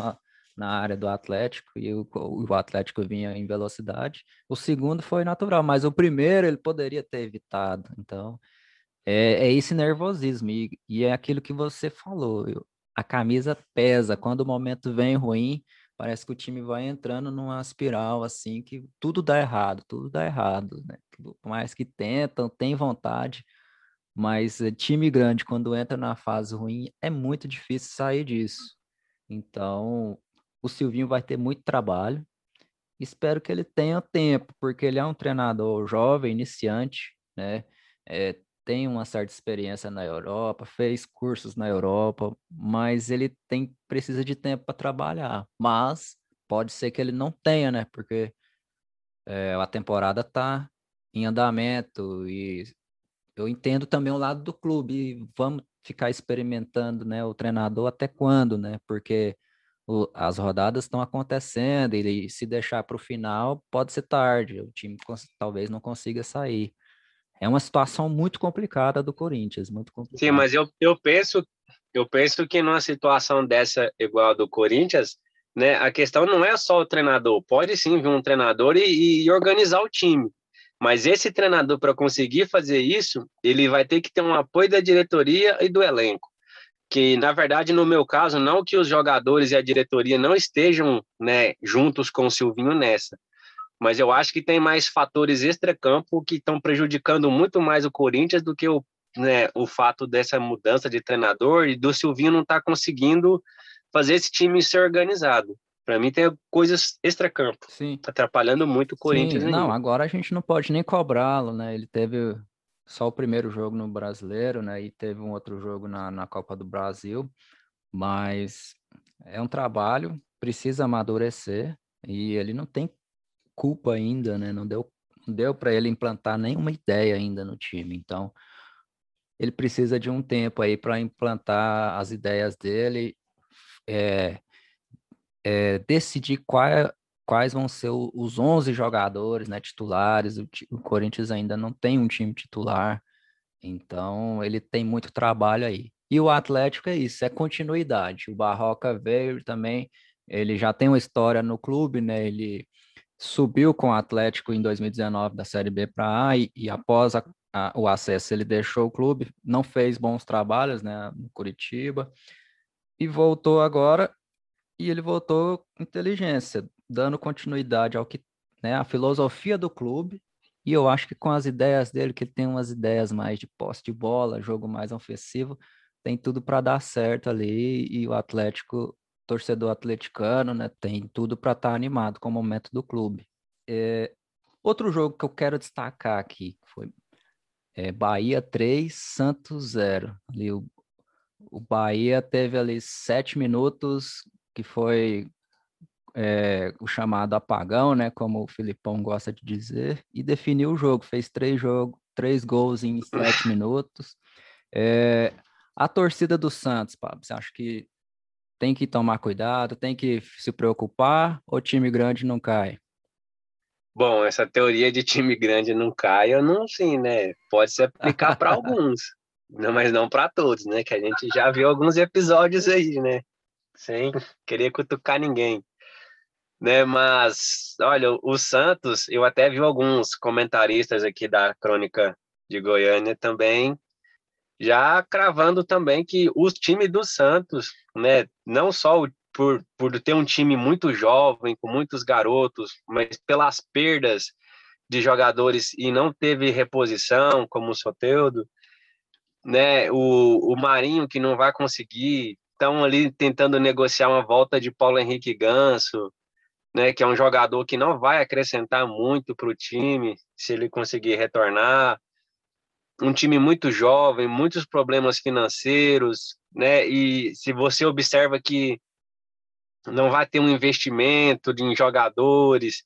na área do Atlético e o, o Atlético vinha em velocidade. O segundo foi natural, mas o primeiro ele poderia ter evitado. Então, é, é esse nervosismo e, e, é aquilo que você falou. Eu, a camisa pesa. Quando o momento vem ruim, parece que o time vai entrando numa espiral assim que tudo dá errado, tudo dá errado, né? Por mais que tentam, tem vontade, mas eh, time grande quando entra na fase ruim é muito difícil sair disso. Então, o Silvinho vai ter muito trabalho. Espero que ele tenha tempo, porque ele é um treinador jovem, iniciante, né? É, tem uma certa experiência na Europa, fez cursos na Europa, mas ele tem precisa de tempo para trabalhar. Mas pode ser que ele não tenha, né? Porque é, a temporada está em andamento e eu entendo também o lado do clube. vamos ficar experimentando, né? O treinador até quando, né? Porque as rodadas estão acontecendo e se deixar para o final pode ser tarde, o time talvez não consiga sair. É uma situação muito complicada do Corinthians, muito complicada. Sim, mas eu, eu penso eu penso que numa situação dessa igual a do Corinthians, né, a questão não é só o treinador, pode sim vir um treinador e, e organizar o time. Mas esse treinador, para conseguir fazer isso, ele vai ter que ter um apoio da diretoria e do elenco que na verdade no meu caso não que os jogadores e a diretoria não estejam né juntos com o Silvinho nessa mas eu acho que tem mais fatores extracampo que estão prejudicando muito mais o Corinthians do que o, né, o fato dessa mudança de treinador e do Silvinho não estar tá conseguindo fazer esse time ser organizado. Para mim tem coisas extracampo, atrapalhando muito o Corinthians. Sim, não, agora a gente não pode nem cobrá-lo, né? Ele teve só o primeiro jogo no Brasileiro, né? E teve um outro jogo na, na Copa do Brasil, mas é um trabalho, precisa amadurecer e ele não tem culpa ainda, né? Não deu, não deu para ele implantar nenhuma ideia ainda no time, então ele precisa de um tempo aí para implantar as ideias dele, é, é, decidir qual, é, quais vão ser os 11 jogadores né, titulares. O, o, Corinthians ainda não tem um time titular, então ele tem muito trabalho aí. E o Atlético é isso, é continuidade. O Barroca veio também, ele já tem uma história no clube, né? Ele subiu com o Atlético em 2019 da Série B para A e, e após a, a, o acesso ele deixou o clube, não fez bons trabalhos, né, no Curitiba e voltou agora e ele voltou inteligência, dando continuidade ao que, né, a filosofia do clube, e eu acho que com as ideias dele, que ele tem umas ideias mais de posse de bola, jogo mais ofensivo, tem tudo para dar certo ali, e o Atlético, torcedor atleticano, né, tem tudo para estar tá animado com o momento do clube. É, outro jogo que eu quero destacar aqui foi é, Bahia 3, Santos 0. Ali o, o Bahia teve ali sete minutos, que foi é, o chamado apagão, né, como o Filipão gosta de dizer, e definiu o jogo. Fez três, jogo, três gols em sete minutos. É, a torcida do Santos, Pablo, você acha que tem que tomar cuidado, tem que se preocupar ou time grande não cai? Bom, essa teoria de time grande não cai, eu não sei, né? Pode se aplicar para alguns, mas não para todos, né? Que a gente já viu alguns episódios aí, né? Sem querer cutucar ninguém né? Mas, olha, o Santos, eu até vi alguns comentaristas aqui da Crônica de Goiânia também já cravando também que o time do Santos, né, não só por, por ter um time muito jovem, com muitos garotos, mas pelas perdas de jogadores e não teve reposição, como o Soteudo, né, o, o Marinho que não vai conseguir, estão ali tentando negociar uma volta de Paulo Henrique Ganso, né, que é um jogador que não vai acrescentar muito para o time se ele conseguir retornar. Um time muito jovem, muitos problemas financeiros, né? E se você observa que não vai ter um investimento em jogadores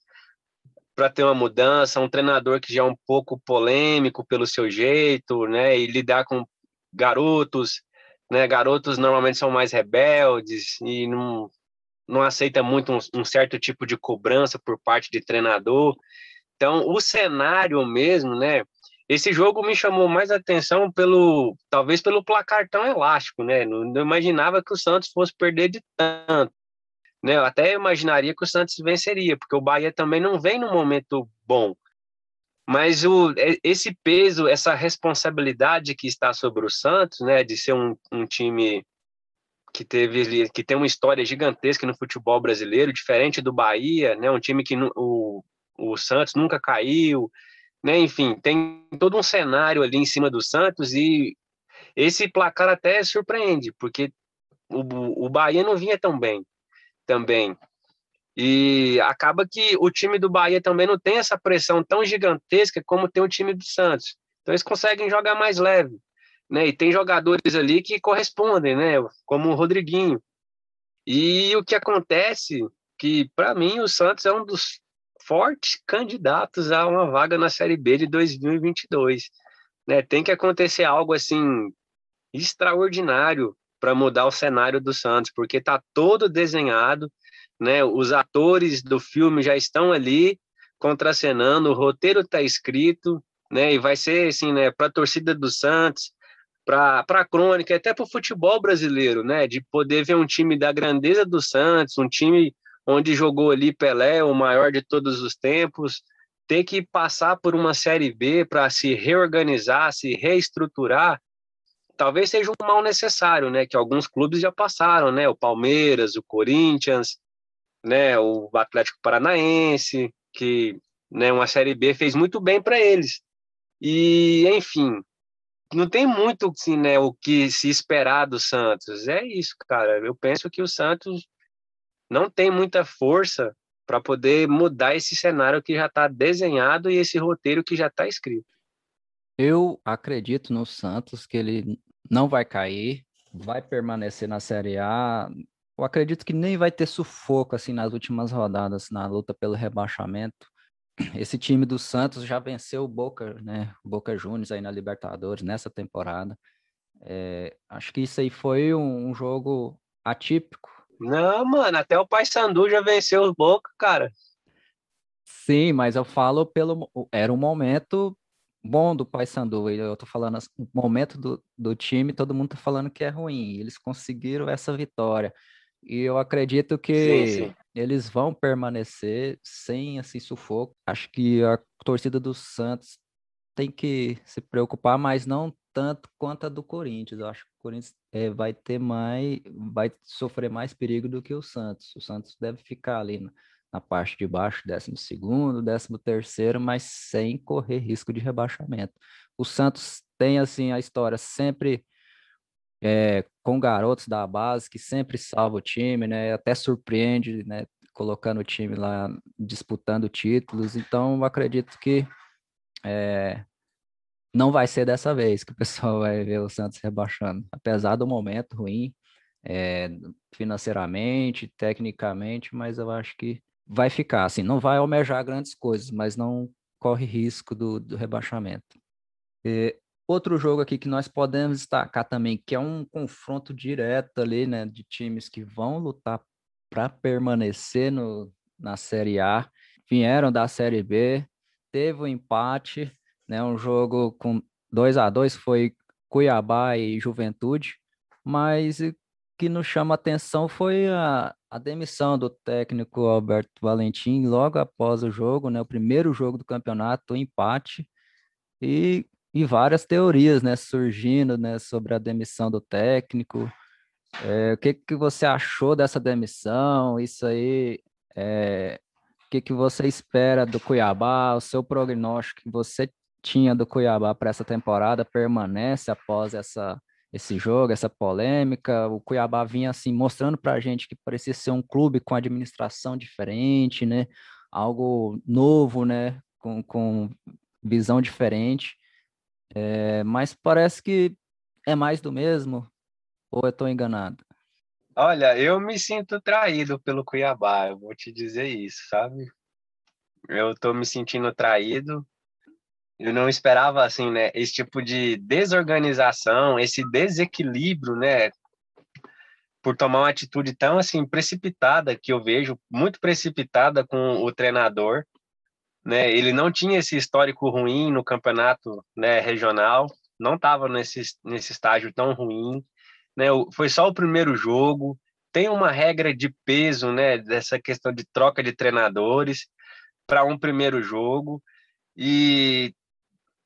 para ter uma mudança, um treinador que já é um pouco polêmico pelo seu jeito, né? E lidar com garotos, né? Garotos normalmente são mais rebeldes e não, não aceita muito um, um certo tipo de cobrança por parte de treinador. Então, o cenário mesmo, né? Esse jogo me chamou mais atenção pelo, talvez pelo placar tão elástico, né? Não, não imaginava que o Santos fosse perder de tanto. Né? Eu até imaginaria que o Santos venceria, porque o Bahia também não vem num momento bom. Mas o, esse peso, essa responsabilidade que está sobre o Santos, né, de ser um, um time que teve que tem uma história gigantesca no futebol brasileiro, diferente do Bahia, né, um time que o, o Santos nunca caiu, né, enfim, tem todo um cenário ali em cima do Santos e esse placar até surpreende, porque o, o Bahia não vinha tão bem também. E acaba que o time do Bahia também não tem essa pressão tão gigantesca como tem o time do Santos. Então eles conseguem jogar mais leve, né? E tem jogadores ali que correspondem, né? Como o Rodriguinho. E o que acontece que para mim o Santos é um dos fortes candidatos a uma vaga na Série B de 2022, né? Tem que acontecer algo assim extraordinário para mudar o cenário do Santos, porque está todo desenhado, né? Os atores do filme já estão ali contracenando, o roteiro está escrito, né? E vai ser assim, né? Para a torcida do Santos, para a crônica, até para o futebol brasileiro, né? De poder ver um time da grandeza do Santos, um time onde jogou ali Pelé, o maior de todos os tempos, ter que passar por uma série B para se reorganizar, se reestruturar, talvez seja um mal necessário, né? Que alguns clubes já passaram, né? O Palmeiras, o Corinthians, né? O Atlético Paranaense, que, né? Uma série B fez muito bem para eles. E, enfim, não tem muito, assim, né? O que se esperar do Santos. É isso, cara. Eu penso que o Santos não tem muita força para poder mudar esse cenário que já está desenhado e esse roteiro que já está escrito. Eu acredito no Santos que ele não vai cair, vai permanecer na Série A. Eu acredito que nem vai ter sufoco assim nas últimas rodadas na luta pelo rebaixamento. Esse time do Santos já venceu o Boca, né? Boca Juniors aí na Libertadores nessa temporada. É, acho que isso aí foi um, um, jogo atípico. Não, mano, até o Paysandu já venceu o Boca, cara. Sim, mas eu falo pelo era um momento bom do Paysandu. Eu tô falando o momento do, do time, todo mundo tá falando que é ruim. Eles conseguiram essa vitória. E eu acredito que sim, sim. eles vão permanecer sem assim sufoco. Acho que a torcida do Santos tem que se preocupar, mas não tanto quanto a do Corinthians. Eu acho que o Corinthians é, vai ter mais, vai sofrer mais perigo do que o Santos. O Santos deve ficar ali na parte de baixo, 12 segundo, 13 terceiro, mas sem correr risco de rebaixamento. O Santos tem assim a história sempre é, com garotos da base que sempre salva o time, né? Até surpreende, né? Colocando o time lá disputando títulos. Então, acredito que é, não vai ser dessa vez que o pessoal vai ver o Santos rebaixando, apesar do momento ruim é, financeiramente, tecnicamente, mas eu acho que vai ficar, assim, não vai almejar grandes coisas, mas não corre risco do, do rebaixamento. E outro jogo aqui que nós podemos destacar também, que é um confronto direto ali, né, de times que vão lutar para permanecer no, na Série A, vieram da Série B, teve um empate, né, um jogo com 2 a 2 foi Cuiabá e Juventude, mas que nos chama atenção foi a, a demissão do técnico Alberto Valentim logo após o jogo, né, o primeiro jogo do campeonato, o empate, e e várias teorias, né, surgindo, né, sobre a demissão do técnico. É, o que que você achou dessa demissão? Isso aí, é, o que que você espera do Cuiabá? O seu prognóstico que você tinha do Cuiabá para essa temporada permanece após essa esse jogo, essa polêmica. O Cuiabá vinha assim mostrando para a gente que parecia ser um clube com administração diferente, né? Algo novo, né? Com, com visão diferente. É, mas parece que é mais do mesmo. Ou eu estou enganado? Olha, eu me sinto traído pelo Cuiabá, eu vou te dizer isso, sabe? Eu estou me sentindo traído eu não esperava assim, né, esse tipo de desorganização, esse desequilíbrio, né, por tomar uma atitude tão assim precipitada que eu vejo muito precipitada com o treinador, né? Ele não tinha esse histórico ruim no campeonato, né, regional, não estava nesse nesse estágio tão ruim, né? Foi só o primeiro jogo, tem uma regra de peso, né, dessa questão de troca de treinadores para um primeiro jogo. E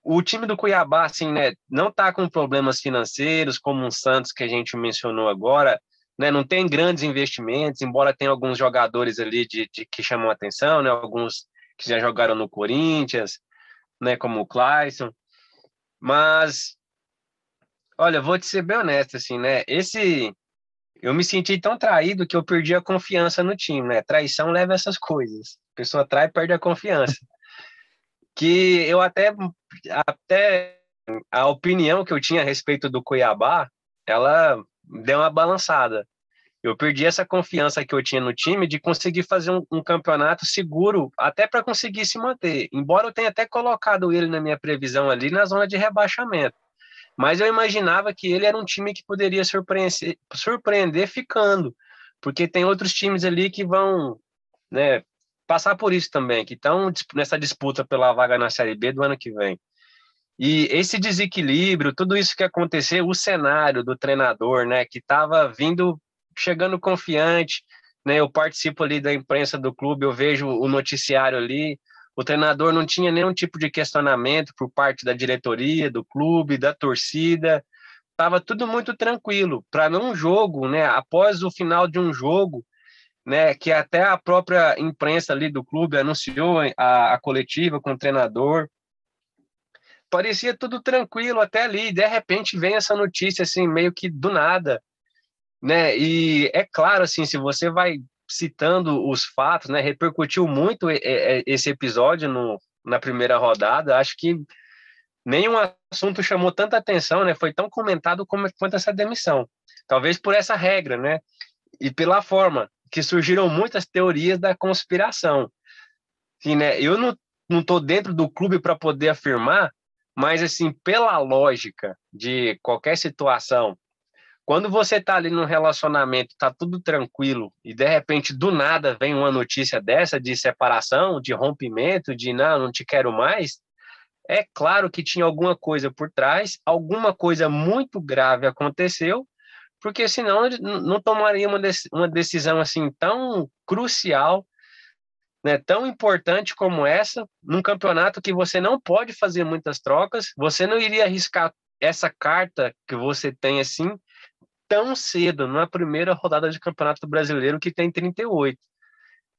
o time do Cuiabá, assim, né, não está com problemas financeiros, como o Santos que a gente mencionou agora, né, não tem grandes investimentos, embora tenha alguns jogadores ali de, de que chamam atenção, né, alguns que já jogaram no Corinthians, né, como o Clayson, mas, olha, vou te ser bem honesto, assim, né, esse, eu me senti tão traído que eu perdi a confiança no time, né, traição leva essas coisas, a pessoa trai e perde a confiança. Que eu até, até a opinião que eu tinha a respeito do Cuiabá, ela deu uma balançada. Eu perdi essa confiança que eu tinha no time de conseguir fazer um, um campeonato seguro, até para conseguir se manter. Embora eu tenha até colocado ele na minha previsão ali na zona de rebaixamento. Mas eu imaginava que ele era um time que poderia surpreender, surpreender ficando, porque tem outros times ali que vão né, passar por isso também, que estão nessa disputa pela vaga na Série B do ano que vem. E esse desequilíbrio, tudo isso que aconteceu, o cenário do treinador, né, que estava vindo, chegando confiante, né, eu participo ali da imprensa do clube, eu vejo o noticiário ali, o treinador não tinha nenhum tipo de questionamento por parte da diretoria, do clube, da torcida, estava tudo muito tranquilo. Para num jogo, né, após o final de um jogo, né, que até a própria imprensa ali do clube anunciou a, a coletiva com o treinador. Parecia tudo tranquilo até ali, de repente vem essa notícia assim, meio que do nada, né? E é claro assim, se você vai citando os fatos, né, repercutiu muito esse episódio no, na primeira rodada, acho que nenhum assunto chamou tanta atenção, né? Foi tão comentado como quanto essa demissão. Talvez por essa regra, né? E pela forma que surgiram muitas teorias da conspiração. Assim, né, eu não não estou dentro do clube para poder afirmar, mas assim pela lógica de qualquer situação, quando você está ali num relacionamento, está tudo tranquilo e de repente do nada vem uma notícia dessa de separação, de rompimento, de não, não te quero mais, é claro que tinha alguma coisa por trás, alguma coisa muito grave aconteceu porque senão não tomaria uma, decisão assim tão crucial, né, tão importante como essa, num campeonato que você não pode fazer muitas trocas, você não iria arriscar essa carta que você tem assim tão cedo, na primeira rodada de Campeonato Brasileiro que tem 38.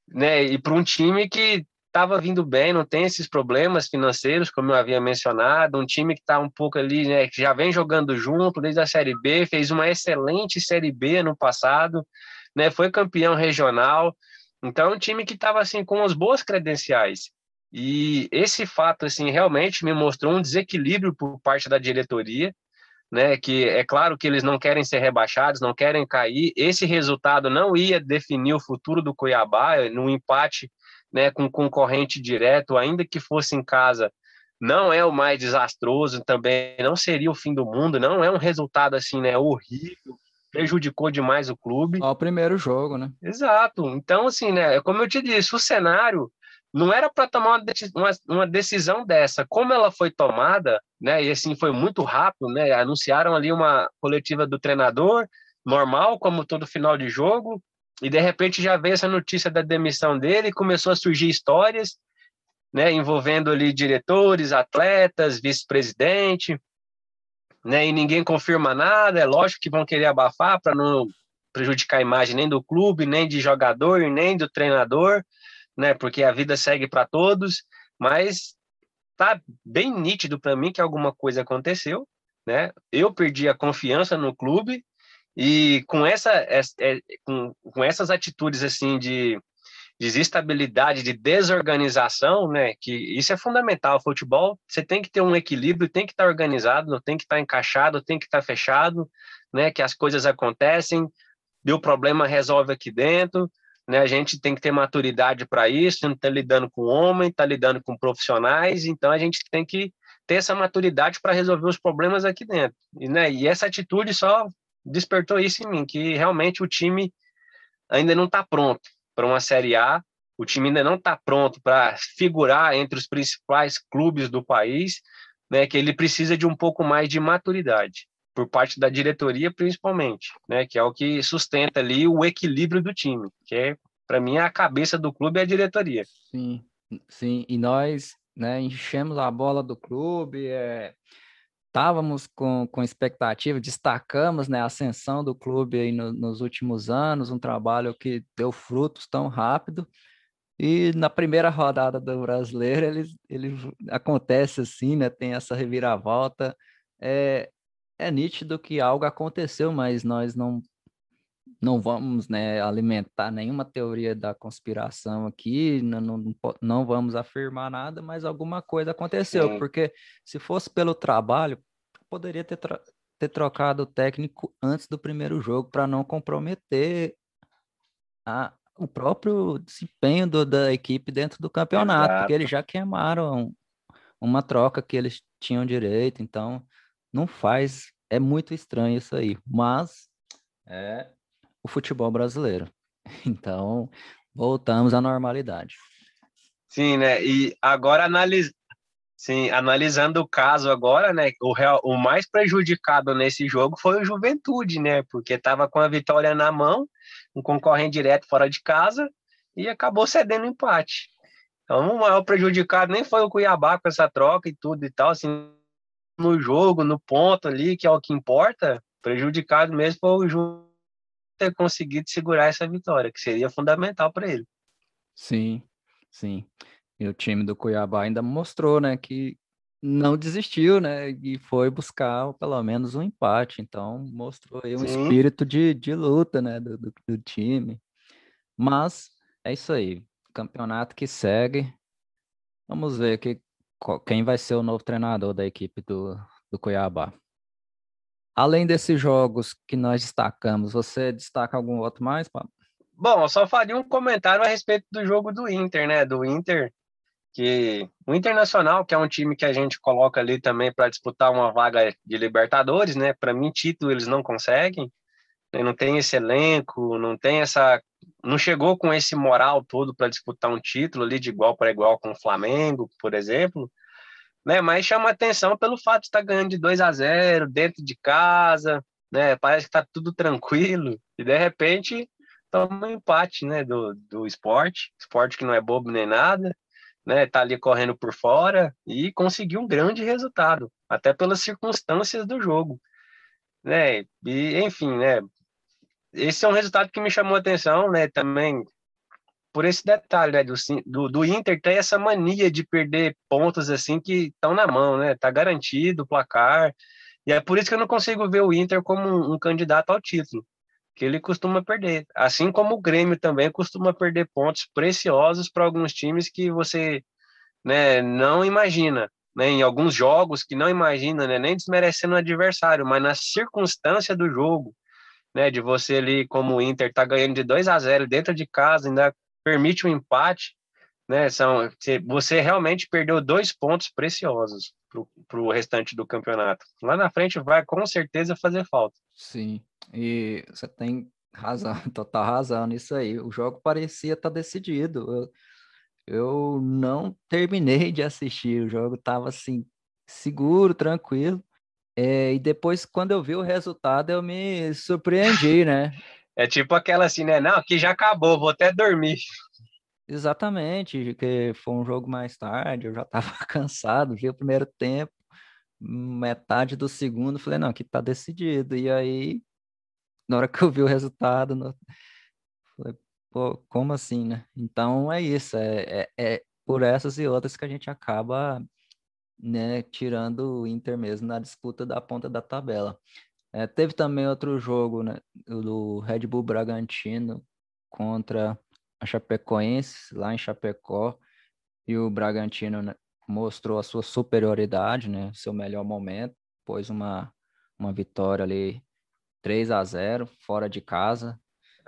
Né? E para um time que estava vindo bem, não tem esses problemas financeiros, como eu havia mencionado, um time que está um pouco ali, né, que já vem jogando junto desde a Série B, fez uma excelente Série B no passado, né, foi campeão regional, então é um time que estava assim com as boas credenciais. E esse fato assim realmente me mostrou um desequilíbrio por parte da diretoria, né, que é claro que eles não querem ser rebaixados, não querem cair. Esse resultado não ia definir o futuro do Cuiabá, no empate né, com concorrente direto, ainda que fosse em casa, não é o mais desastroso, também não seria o fim do mundo, não é um resultado assim, né, horrível, prejudicou demais o clube. Só o primeiro jogo, né? Exato. Então, assim, né, como eu te disse, o cenário não era para tomar uma, decisão dessa. Como ela foi tomada, né, e assim foi muito rápido, né, anunciaram ali uma coletiva do treinador, normal, como todo final de jogo, e de repente já veio essa notícia da demissão dele, começou a surgir histórias, né, envolvendo ali diretores, atletas, vice-presidente, né, e ninguém confirma nada, é lógico que vão querer abafar para não prejudicar a imagem nem do clube, nem de jogador, nem do treinador, né, porque a vida segue para todos, mas tá bem nítido para mim que alguma coisa aconteceu, né? Eu perdi a confiança no clube e com essa é, com, com essas atitudes assim de desestabilidade, de desorganização, né? Que isso é fundamental. O futebol, você tem que ter um equilíbrio, tem que estar organizado, não tem que estar encaixado, tem que estar fechado, né? Que as coisas acontecem, deu problema, resolve aqui dentro, né? A gente tem que ter maturidade para isso, não está lidando com homem, está lidando com profissionais, então a gente tem que ter essa maturidade para resolver os problemas aqui dentro. E, né? E essa atitude só despertou isso em mim, que realmente o time ainda não está pronto para uma Série A. O time ainda não está pronto para figurar entre os principais clubes do país, né, que ele precisa de um pouco mais de maturidade por parte da diretoria, principalmente, né, que é o que sustenta ali o equilíbrio do time, que é para mim a cabeça do clube é a diretoria. Sim, sim, e nós, né, enchemos a bola do clube, é, estávamos com, com expectativa, destacamos né, a ascensão do clube aí no, nos últimos anos, um trabalho que deu frutos tão rápido. E na primeira rodada do brasileiro, ele, ele acontece assim, né? Tem essa reviravolta. É, é nítido que algo aconteceu, mas nós não não vamos né, alimentar nenhuma teoria da conspiração aqui, não, não, não vamos afirmar nada, mas alguma coisa aconteceu, porque se fosse pelo trabalho, poderia ter, ter trocado o técnico antes do primeiro jogo para não comprometer a, o próprio desempenho do, da equipe dentro do campeonato, Exato. porque eles já queimaram uma troca que eles tinham direito, então não faz, é muito estranho isso aí, mas é o futebol brasileiro. Então, voltamos à normalidade. Sim, né? E agora analis... Sim, analisando o caso agora, né? O, real, o mais prejudicado nesse jogo foi o Juventude, né? Porque estava com a vitória na mão, um concorrente direto fora de casa e acabou cedendo empate. Então, o maior prejudicado nem foi o Cuiabá com essa troca e tudo e tal, assim, no jogo, no ponto ali, que é o que importa, prejudicado mesmo foi o Juventude ter conseguido segurar essa vitória, que seria fundamental para ele. Sim, sim. E o time do Cuiabá ainda mostrou, né, que não desistiu, né, e foi buscar pelo menos um empate. Então, mostrou aí um sim. espírito de, de luta, né, do, do, do time. Mas é isso aí. Campeonato que segue. Vamos ver que, quem vai ser o novo treinador da equipe do, do Cuiabá. Além desses jogos que nós destacamos, você destaca algum outro mais, Pablo? Bom, eu só faria um comentário a respeito do jogo do Inter, né? Do Inter, que o Internacional, que é um time que a gente coloca ali também para disputar uma vaga de Libertadores, né? Para mim, título eles não conseguem? Não tem esse elenco, não tem essa, não chegou com esse moral todo para disputar um título ali de igual para igual com o Flamengo, por exemplo né? Mas chama atenção pelo fato de estar ganhando de 2 a 0 dentro de casa, né? Parece que está tudo tranquilo e de repente toma um empate, né? Do, do esporte, esporte que não é bobo nem nada, né? Tá ali correndo por fora e conseguiu um grande resultado, até pelas circunstâncias do jogo, né? E enfim, né? Esse é um resultado que me chamou a atenção, né? Também por esse detalhe, né, do, do, do, Inter tem essa mania de perder pontos assim que estão na mão, né? Tá garantido o placar. E é por isso que eu não consigo ver o Inter como um, um candidato ao título, que ele costuma perder. Assim como o Grêmio também costuma perder pontos preciosos para alguns times que você né, não imagina. Né, em alguns jogos que não imagina, né, nem desmerecendo o adversário, mas na circunstância do jogo, né, de você ali, como o Inter tá ganhando de 2 a 0 dentro de casa, ainda permite um empate, né? São, você realmente perdeu dois pontos preciosos para o restante do campeonato. Lá na frente vai com certeza fazer falta. Sim, e você tem razão, total razão nisso aí. O jogo parecia estar tá decidido. Eu, eu não terminei de assistir, o jogo estava assim, seguro, tranquilo. É, e depois, quando eu vi o resultado, eu me surpreendi, né? É tipo aquela assim, né? Não, que já acabou, vou até dormir. Exatamente, que foi um jogo mais tarde, eu já estava cansado, vi o primeiro tempo, metade do segundo, falei, não, aqui tá decidido. E aí, na hora que eu vi o resultado, no... falei, pô, como assim, né? Então é isso, é, é, é, por essas e outras que a gente acaba né, tirando o Inter mesmo na disputa da ponta da tabela. É, teve também outro jogo, né, do Red Bull Bragantino contra a Chapecoense, lá em Chapecó, e o Bragantino né, mostrou a sua superioridade, né, seu melhor momento, pôs uma, uma vitória ali 3 a 0 fora de casa.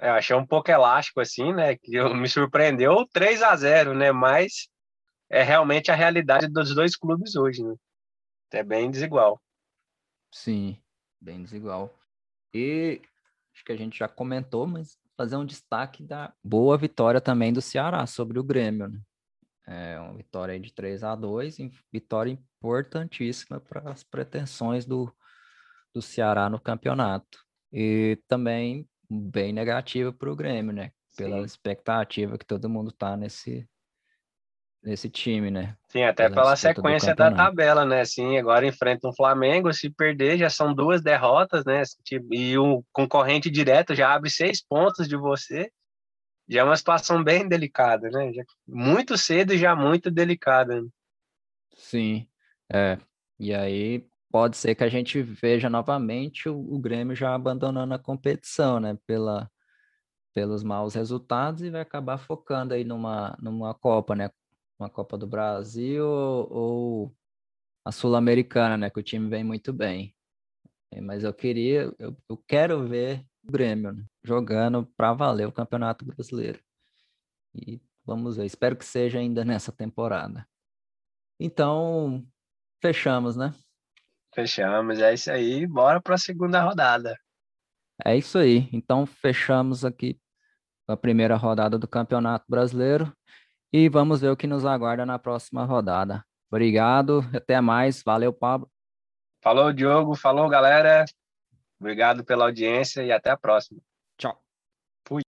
É, achei um pouco elástico assim, né, que me surpreendeu 3 a 0 né, mas é realmente a realidade dos dois clubes hoje, né? É bem desigual. Sim, bem desigual. E acho que a gente já comentou, mas fazer um destaque da boa vitória também do Ceará sobre o Grêmio. Né? É uma vitória de 3 a 2 vitória importantíssima para as pretensões do, do Ceará no campeonato. E também bem negativa para o Grêmio, né? Pela Sim. expectativa que todo mundo está nesse, nesse time, né? Sim, até pela, pela sequência da tabela, né? Sim, agora enfrenta um Flamengo, se perder já são duas derrotas, né? E o concorrente direto já abre seis pontos de você. Já é uma situação bem delicada, né? Já, muito cedo e já muito delicada. Né? Sim, é. E aí pode ser que a gente veja novamente o, o Grêmio já abandonando a competição, né? Pela, pelos maus resultados e vai acabar focando aí numa, numa Copa, né? uma Copa do Brasil ou a Sul-Americana, né? Que o time vem muito bem. É, mas eu queria, eu, eu quero ver o Grêmio né, jogando para valer o Campeonato Brasileiro. E vamos ver, espero que seja ainda nessa temporada. Então, fechamos, né? Fechamos, é isso aí. Bora para a segunda rodada. É isso aí. Então, fechamos aqui a primeira rodada do Campeonato Brasileiro e vamos ver o que nos aguarda na próxima rodada. Obrigado, até mais. Valeu, Pablo. Falou, Diogo. Falou, galera. Obrigado pela audiência e até a próxima. Tchau. Fui.